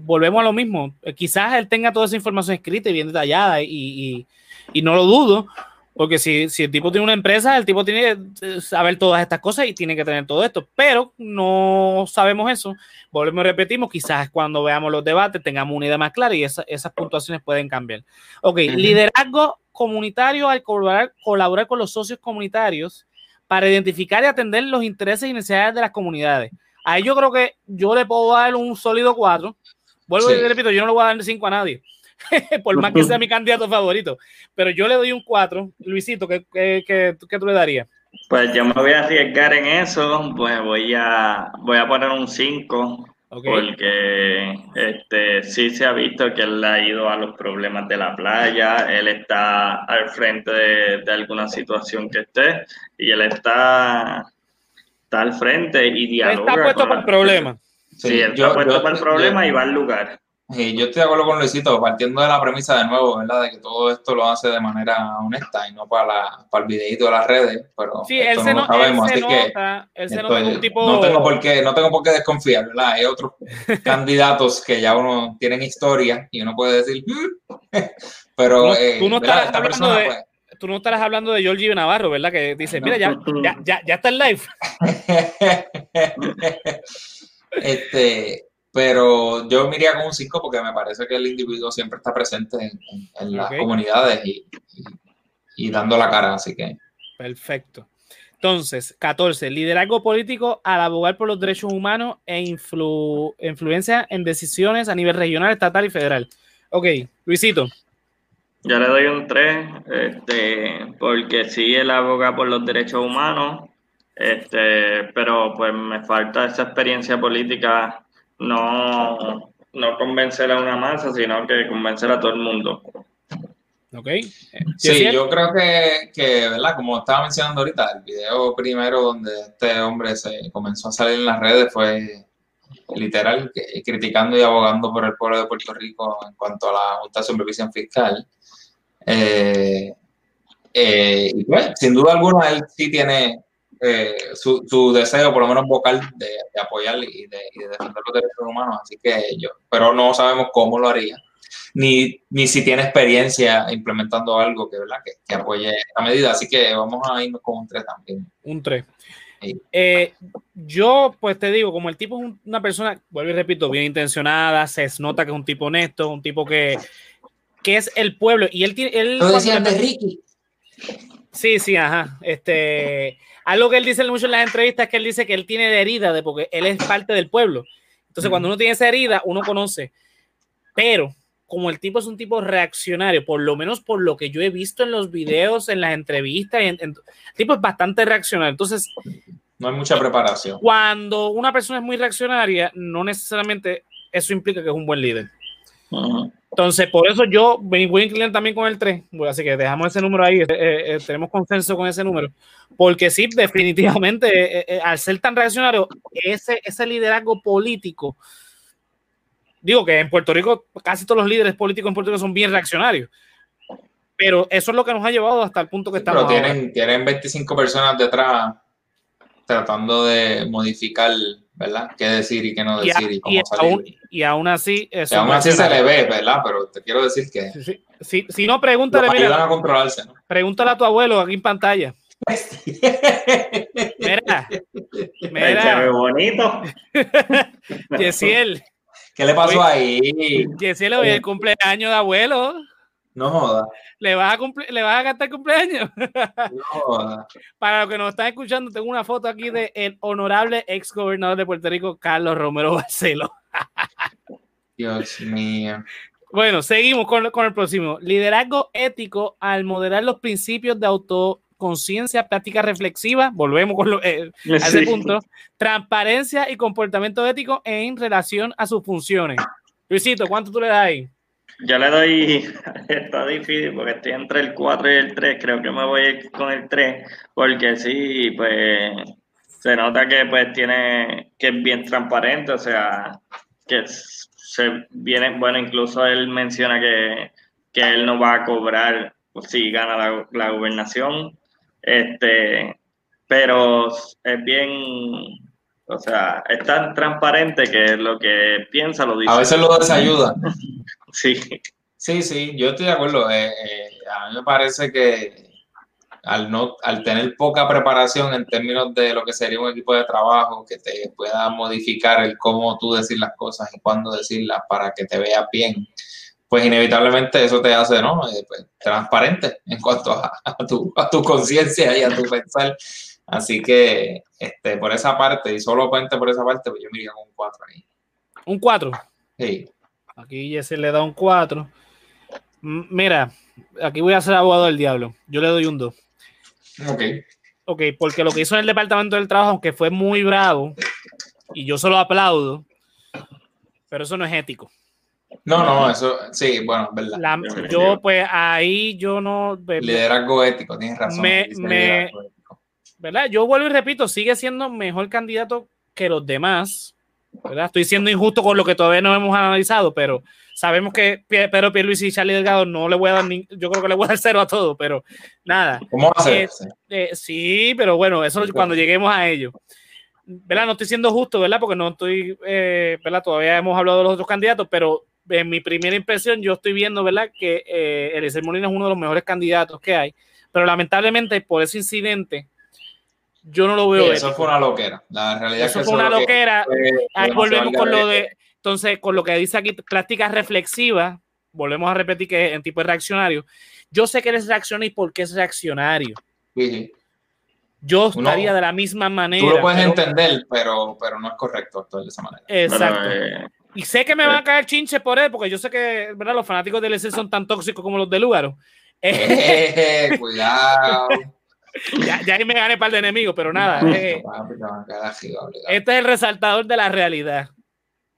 volvemos a lo mismo. Eh, quizás él tenga toda esa información escrita y bien detallada y, y- y no lo dudo, porque si, si el tipo tiene una empresa, el tipo tiene que saber todas estas cosas y tiene que tener todo esto, pero no sabemos eso. Volvemos y repetimos, quizás cuando veamos los debates tengamos una idea más clara y esa- esas puntuaciones pueden cambiar. Ok, liderazgo comunitario al colaborar, colaborar con los socios comunitarios para identificar y atender los intereses y necesidades de las comunidades. Ahí yo creo que yo le puedo dar un sólido 4. Vuelvo Sí. y repito, yo no le voy a dar 5 a nadie, por más que sea mi candidato favorito, pero yo le doy un 4. Luisito, ¿qué, qué, qué- qué tú le darías? Pues yo me voy a arriesgar en eso, pues voy a, voy a poner un 5, Porque este, sí se ha visto que él ha ido a los problemas de la playa, él está al frente de, de alguna situación que esté, y él está, está al frente y dialoga. está puesto con para el problema. Sí, él yo- está puesto yo- para el problema yo- y va al lugar. Yo estoy de acuerdo con Luisito, partiendo de la premisa de nuevo, ¿verdad? De que todo esto lo hace de manera honesta y no para, la, para el videito de las redes, pero Sí, él esto se, no no- lo sabemos, así que nota, tipo... no, tengo por qué, no tengo por qué desconfiar, ¿verdad? Hay otros candidatos que ya uno tienen historia y uno puede decir, "Mm". pero Tú no- eh, tú no ¿verdad? estás esta hablando persona, de- pues, Tú no estarás hablando de Georgie Navarro, ¿verdad? Que dice, mira, ya, ya, ya, ya está en live. este, pero yo me iría con un 5 porque me parece que el individuo siempre está presente en, en- en las comunidades y, y- y dando la cara, así que Perfecto. Entonces, 14. Liderazgo político al abogar por los derechos humanos e influ- influencia en decisiones a nivel regional, estatal y federal. Ok, Luisito. Yo le doy un 3, este, porque sí él aboga por los derechos humanos, este, pero pues me falta esa experiencia política, no, no convencer a una masa, sino que convencer a todo el mundo. Ok. Sí, yo creo que, que, ¿verdad? Como estaba mencionando ahorita, el video primero donde este hombre se comenzó a salir en las redes fue literal que- criticando y abogando por el pueblo de Puerto Rico en cuanto a la Junta de Supervisión Fiscal. Eh, eh, y pues, sin duda alguna, él sí tiene eh, su, su deseo, por lo menos vocal, de, de apoyar y de, y de defender los derechos humanos, así que yo, pero no sabemos cómo lo haría ni, ni si tiene experiencia implementando algo que, ¿verdad? que, que apoye esta medida. Así que vamos a irnos con un 3 también. Un 3. Sí. yo, pues te digo, como el tipo es un- una persona, vuelvo y repito, bien intencionada, se nota que es un tipo honesto, un tipo que, que es el pueblo. Y él tiene. Él, cuando- Ricky. Sí, sí, ajá. Este, algo que él dice mucho en las entrevistas es que él dice que él tiene de herida de porque él es parte del pueblo. Entonces, cuando uno tiene esa herida, uno conoce. Pero como el tipo es un tipo reaccionario, por lo menos por lo que yo he visto en los videos, en las entrevistas, en- en- el tipo es bastante reaccionario. Entonces, No hay mucha preparación. cuando una persona es muy reaccionaria, no necesariamente eso implica que es un buen líder. Entonces, por eso yo me voy a inclinar también con el 3. Bueno, así que dejamos ese número ahí. eh, eh, tenemos consenso con ese número. Porque sí, definitivamente, eh, eh, al ser tan reaccionario, ese, ese liderazgo político, digo que en Puerto Rico casi todos los líderes políticos en Puerto Rico son bien reaccionarios. Pero eso es lo que nos ha llevado hasta el punto que estamos Pero ahora. tienen, tienen 25 personas detrás tratando de modificar, ¿verdad? Qué decir y qué no Y, a- decir y, y cómo salir. aún, y aún así, Y eso aún así se le ve, ¿verdad? Pero te quiero decir que Si, si- si- si no, pregúntale, ayudan mira, a controlarse, ¿no? pregúntale a tu abuelo aquí en pantalla. Mira, Él se ve mira, bonito. Yesiel, ¿Qué le pasó Oye. ahí? Yesiel, hoy es el cumpleaños de abuelo. No joda, ¿Le vas a, cumple- ¿le vas a cantar cumpleaños? no joda. Para los que nos están escuchando, tengo una foto aquí de el honorable ex gobernador de Puerto Rico, Carlos Romero Barceló. Dios mío. Bueno, seguimos con, con el próximo. Liderazgo ético al moderar los principios de autoconciencia, práctica reflexiva. Volvemos con lo, eh, a ese Sí. punto. Transparencia y comportamiento ético en relación a sus funciones. Luisito, ¿cuánto tú le das ahí? Yo le doy, está difícil porque estoy entre el 4 y el 3, creo que me voy a ir con el 3, porque sí, pues se nota que pues tiene, que es bien transparente, o sea, que se viene, bueno, incluso él menciona que, que él no va a cobrar pues, si gana la, la gobernación, este, pero es bien, o sea, es tan transparente que lo que piensa lo dice. A veces lo desayuda. Sí. Sí, sí, yo estoy de acuerdo. Eh, eh, a mí me parece que al, no, al tener poca preparación en términos de lo que sería un equipo de trabajo que te pueda modificar el cómo tú decir las cosas y cuándo decirlas para que te veas bien, pues inevitablemente eso te hace ¿no? Eh, pues, transparente en cuanto a, a tu, a tu conciencia y a tu pensar. Así que este, por esa parte, y solo cuente por esa parte, pues yo me iría con un 4 ahí. Un 4. Sí. Aquí Jesse le da un 4. M- Mira, aquí voy a ser abogado del diablo. Yo le doy un 2. Ok. Ok, porque lo que hizo en el Departamento del Trabajo, aunque fue muy bravo, y yo se lo aplaudo, pero eso no es ético. No, no, eso, sí, bueno, verdad. La- yo, pues ahí yo no. Liderazgo ético, tienes razón. Me- ético. ¿Verdad? Yo vuelvo y repito, sigue siendo mejor candidato que los demás. ¿Verdad? Estoy siendo injusto con lo que todavía no hemos analizado, pero sabemos que Pedro Pierluisi y Charlie Delgado no le voy a dar ni, yo creo que le voy a dar cero a todo, pero nada. ¿Cómo va a ser? Eh, Eh, sí, pero bueno, eso cuando claro. lleguemos a ello. ¿Verdad? No estoy siendo justo, ¿verdad? Porque no estoy, eh, ¿verdad? Todavía hemos hablado de los otros candidatos, pero en mi primera impresión yo estoy viendo, ¿verdad? Que eh, Eliezer Molina es uno de los mejores candidatos que hay, pero lamentablemente por ese incidente yo no lo veo. Sí, eso ético. fue una loquera. La realidad Eso es que fue una lo que loquera. fue- Ahí volvemos con lo de, entonces, con lo que dice aquí, prácticas reflexivas, volvemos a repetir que en tipo de reaccionario. Yo sé que eres reaccionario y por qué es reaccionario. Sí, sí. Yo Uno- estaría de la misma manera. Tú lo puedes pero- entender, pero, pero no es correcto actuar de esa manera. Exacto. Pero, eh, Y sé que me van a caer chinches por él, porque yo sé que ¿verdad? los fanáticos del EC son tan tóxicos como los de Lugaro. Eh, Eh, cuidado. Ya, ya ahí me gané un par de enemigos, pero nada. eh, este es el resaltador de la realidad.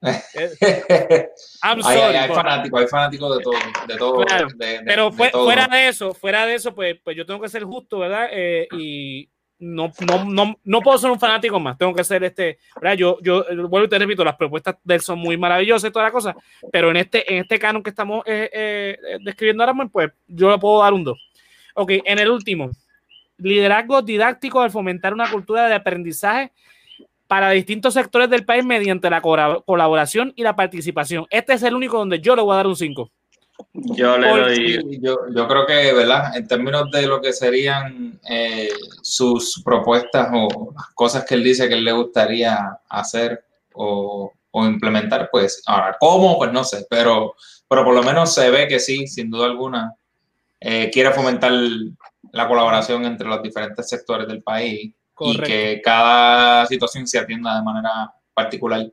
I'm Hay, sorry. hay, hay por- fanáticos, hay fanáticos de todo, de todo. Claro, de- de- pero de fue- todo. fuera de eso, fuera de eso, pues, pues yo tengo que ser justo, ¿verdad? Eh, y no, no, no, no puedo ser un fanático más, tengo que ser este, ¿verdad? Yo, yo vuelvo y te repito, las propuestas de él son muy maravillosas y toda la cosa, pero en este, en este canon que estamos eh, eh, describiendo ahora, mismo, pues yo le puedo dar un 2. Ok, en el último, liderazgo didáctico al fomentar una cultura de aprendizaje para distintos sectores del país mediante la colaboración y la participación. Este es el único donde yo le voy a dar un 5. yo le Por- doy. Yo, yo creo que, ¿verdad? En términos de lo que serían eh, sus propuestas o las cosas que él dice que él le gustaría hacer o, o implementar, pues ahora, ¿cómo? Pues no sé, pero, pero por lo menos se ve que sí, sin duda alguna, eh, quiere fomentar la colaboración entre los diferentes sectores del país Correcto. y que cada situación se atienda de manera particular,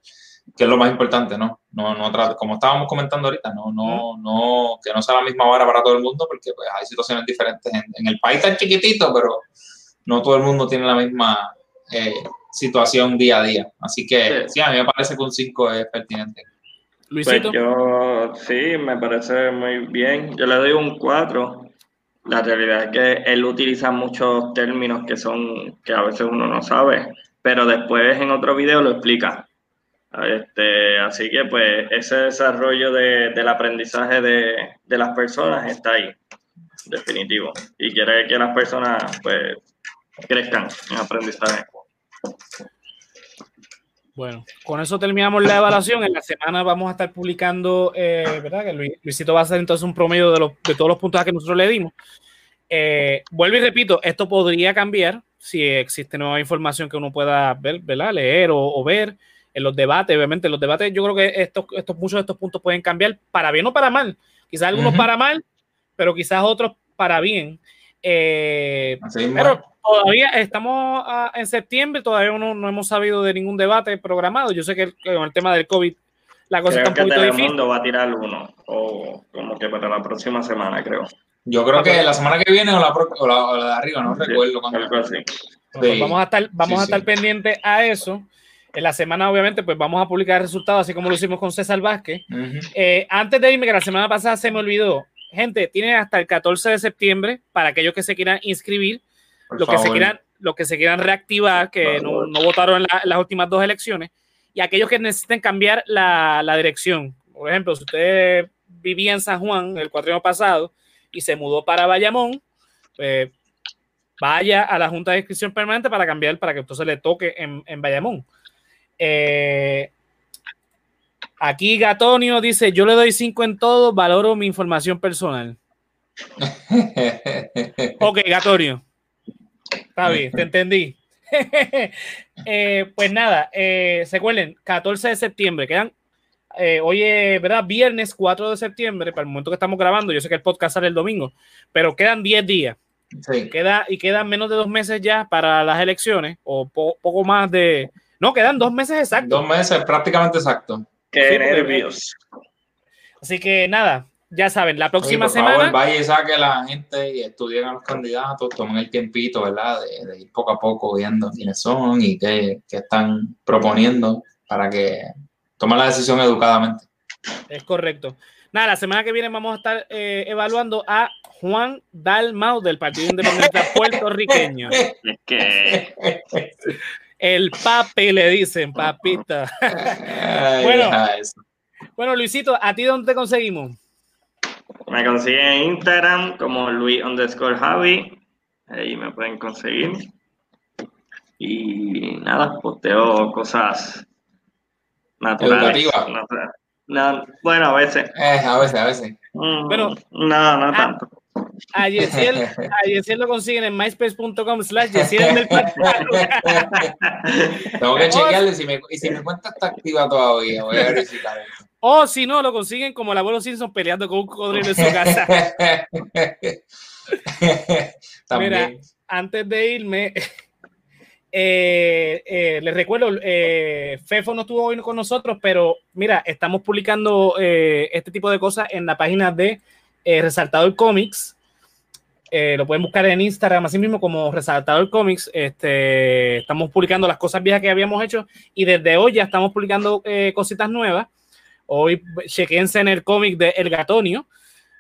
que es lo más importante, ¿no? No, no como estábamos comentando ahorita, no, no, no, que no sea la misma vara para todo el mundo, porque pues hay situaciones diferentes en, en el país tan chiquitito, pero no todo el mundo tiene la misma eh, situación día a día. Así que Sí. sí, a mí me parece que un 5 es pertinente. Pues Luisito. yo sí, me parece muy bien. Yo le doy un 4. La realidad es que él utiliza muchos términos que son que a veces uno no sabe, pero después en otro video lo explica. Este, así que pues ese desarrollo de- del aprendizaje de, de las personas está ahí, definitivo. Y quiere que las personas pues crezcan en aprendizaje. Bueno, con eso terminamos la evaluación. En la semana vamos a estar publicando, eh, ¿verdad? Que Luis- Luisito va a hacer entonces un promedio de, los, de todos los puntos que nosotros le dimos. Eh, vuelvo y repito, esto podría cambiar si existe nueva información que uno pueda ver, ¿verdad? Leer o, o ver en los debates. Obviamente, en los debates yo creo que estos, estos, muchos de estos puntos pueden cambiar para bien o para mal. Quizás algunos para mal, pero quizás otros para bien. Eh, pero todavía estamos ah, en septiembre, todavía no, no hemos sabido de ningún debate programado. Yo sé que, el- que con el tema del COVID la cosa Creo está que un poquito difícil. Telemundo va a tirar uno, o como que para la próxima semana, creo. Yo creo que la semana que viene o la, o la, o la de arriba, no Sí, recuerdo. Pues Sí. vamos a estar, vamos Sí, a estar sí. pendientes a eso. En la semana, obviamente, pues vamos a publicar resultados, así como lo hicimos con César Vázquez. Ujú. Eh, antes de irme, que la semana pasada se me olvidó, gente, tienen hasta el 14 de septiembre para aquellos que se quieran inscribir, Por los que, se quieran, los que se quieran reactivar, que no, no votaron en, la- en las últimas dos elecciones, y aquellos que necesiten cambiar la, la dirección. Por ejemplo, si usted vivía en San Juan el cuatrienio pasado y se mudó para Bayamón, pues vaya a la Junta de Inscripción Permanente para cambiar, para que entonces le toque en, en Bayamón. Eh, aquí Gatonio dice, yo le doy 5 en todo, valoro mi información personal. Ok, Gatonio. Está bien, te entendí. Eh, pues nada, eh, se acuerden, 14 de septiembre, quedan, eh, hoy es, ¿verdad? Viernes 4 de septiembre, para el momento que estamos grabando, yo sé que el podcast sale el domingo, pero quedan 10 días. Sí. Queda, y quedan menos de dos meses ya para las elecciones, o po- poco más de... No, quedan dos meses exactos. Dos meses, prácticamente exacto. Qué Sí, porque- nervios. Así que nada, ya saben, la Oye, próxima por semana... favor, vaya y saque a la gente y estudien a los candidatos, tomen el tiempito, ¿verdad? De, de ir poco a poco viendo quiénes son y qué, qué están proponiendo para que tomen la decisión educadamente. Es correcto. Nada, la semana que viene vamos a estar eh, evaluando a Juan Dalmau del Partido Independiente Puertorriqueño. Es que El papi le dicen, papita. Bueno. Bueno, Luisito, ¿a ti dónde te conseguimos? me consiguen en Instagram como Luis underscore Javi. Ahí me pueden conseguir. Y nada, posteo cosas naturales. Educativas. natu- no, bueno, a veces. Eh, a veces, a veces. Mm, Bueno. no, no Ah. tanto. A Yesiel, a Yesiel lo consiguen en myspace.com slash Yesiel del. Tengo que chequearle si me, y si mi cuenta está activa todavía. Voy a verificar eso. O si no, lo consiguen como el abuelo Simpson peleando con un cocodrilo en su casa. También. antes de irme, eh, eh, les recuerdo, eh, Fefo no estuvo hoy con nosotros, pero mira, estamos publicando este tipo de cosas en la página de Resaltador Comics. Eh, lo pueden buscar en Instagram, así mismo como Resaltador Comics. Este, estamos publicando las cosas viejas que habíamos hecho y desde hoy ya estamos publicando eh, cositas nuevas. Hoy chequense en el cómic de El Gatonio,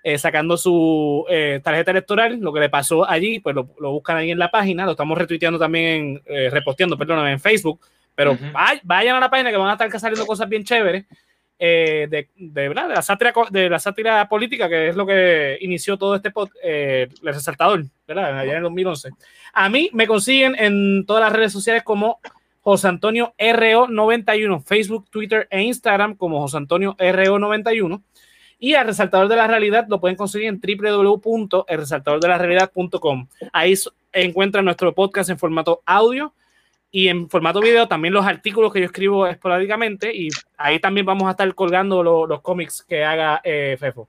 eh, sacando su tarjeta electoral, lo que le pasó allí, pues lo, lo buscan ahí en la página, lo estamos retuiteando también, reposteando, perdón, en Facebook, pero vayan a la página que van a estar saliendo cosas bien chéveres eh, de, la sátira, de la sátira política, que es lo que inició todo este eh, el resaltador, ¿verdad? allá en el 2011. A mí me consiguen en todas las redes sociales como José Antonio RO91, Facebook, Twitter e Instagram como José Antonio RO91. Y al resaltador de la realidad lo pueden conseguir en www.elresaltadordelarealidad.com. Ahí encuentran nuestro podcast en formato audio y en formato video también los artículos que yo escribo esporádicamente y ahí también vamos a estar colgando lo- los cómics que haga eh, Fefo.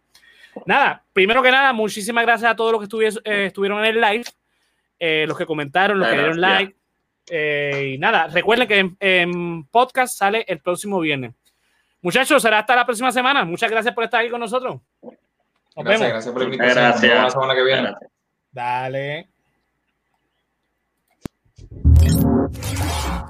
Nada, primero que nada, muchísimas gracias a todos los que eh, estuvieron en el live, eh, los que comentaron, los que dieron like. eh, y nada, recuerden que en, en podcast sale el próximo viernes. Muchachos, será hasta la próxima semana. Muchas gracias por estar aquí con nosotros. Nos Gracias, vemos. gracias por la invitación. Gracias. Nos vemos la semana que viene. Dale. あっ!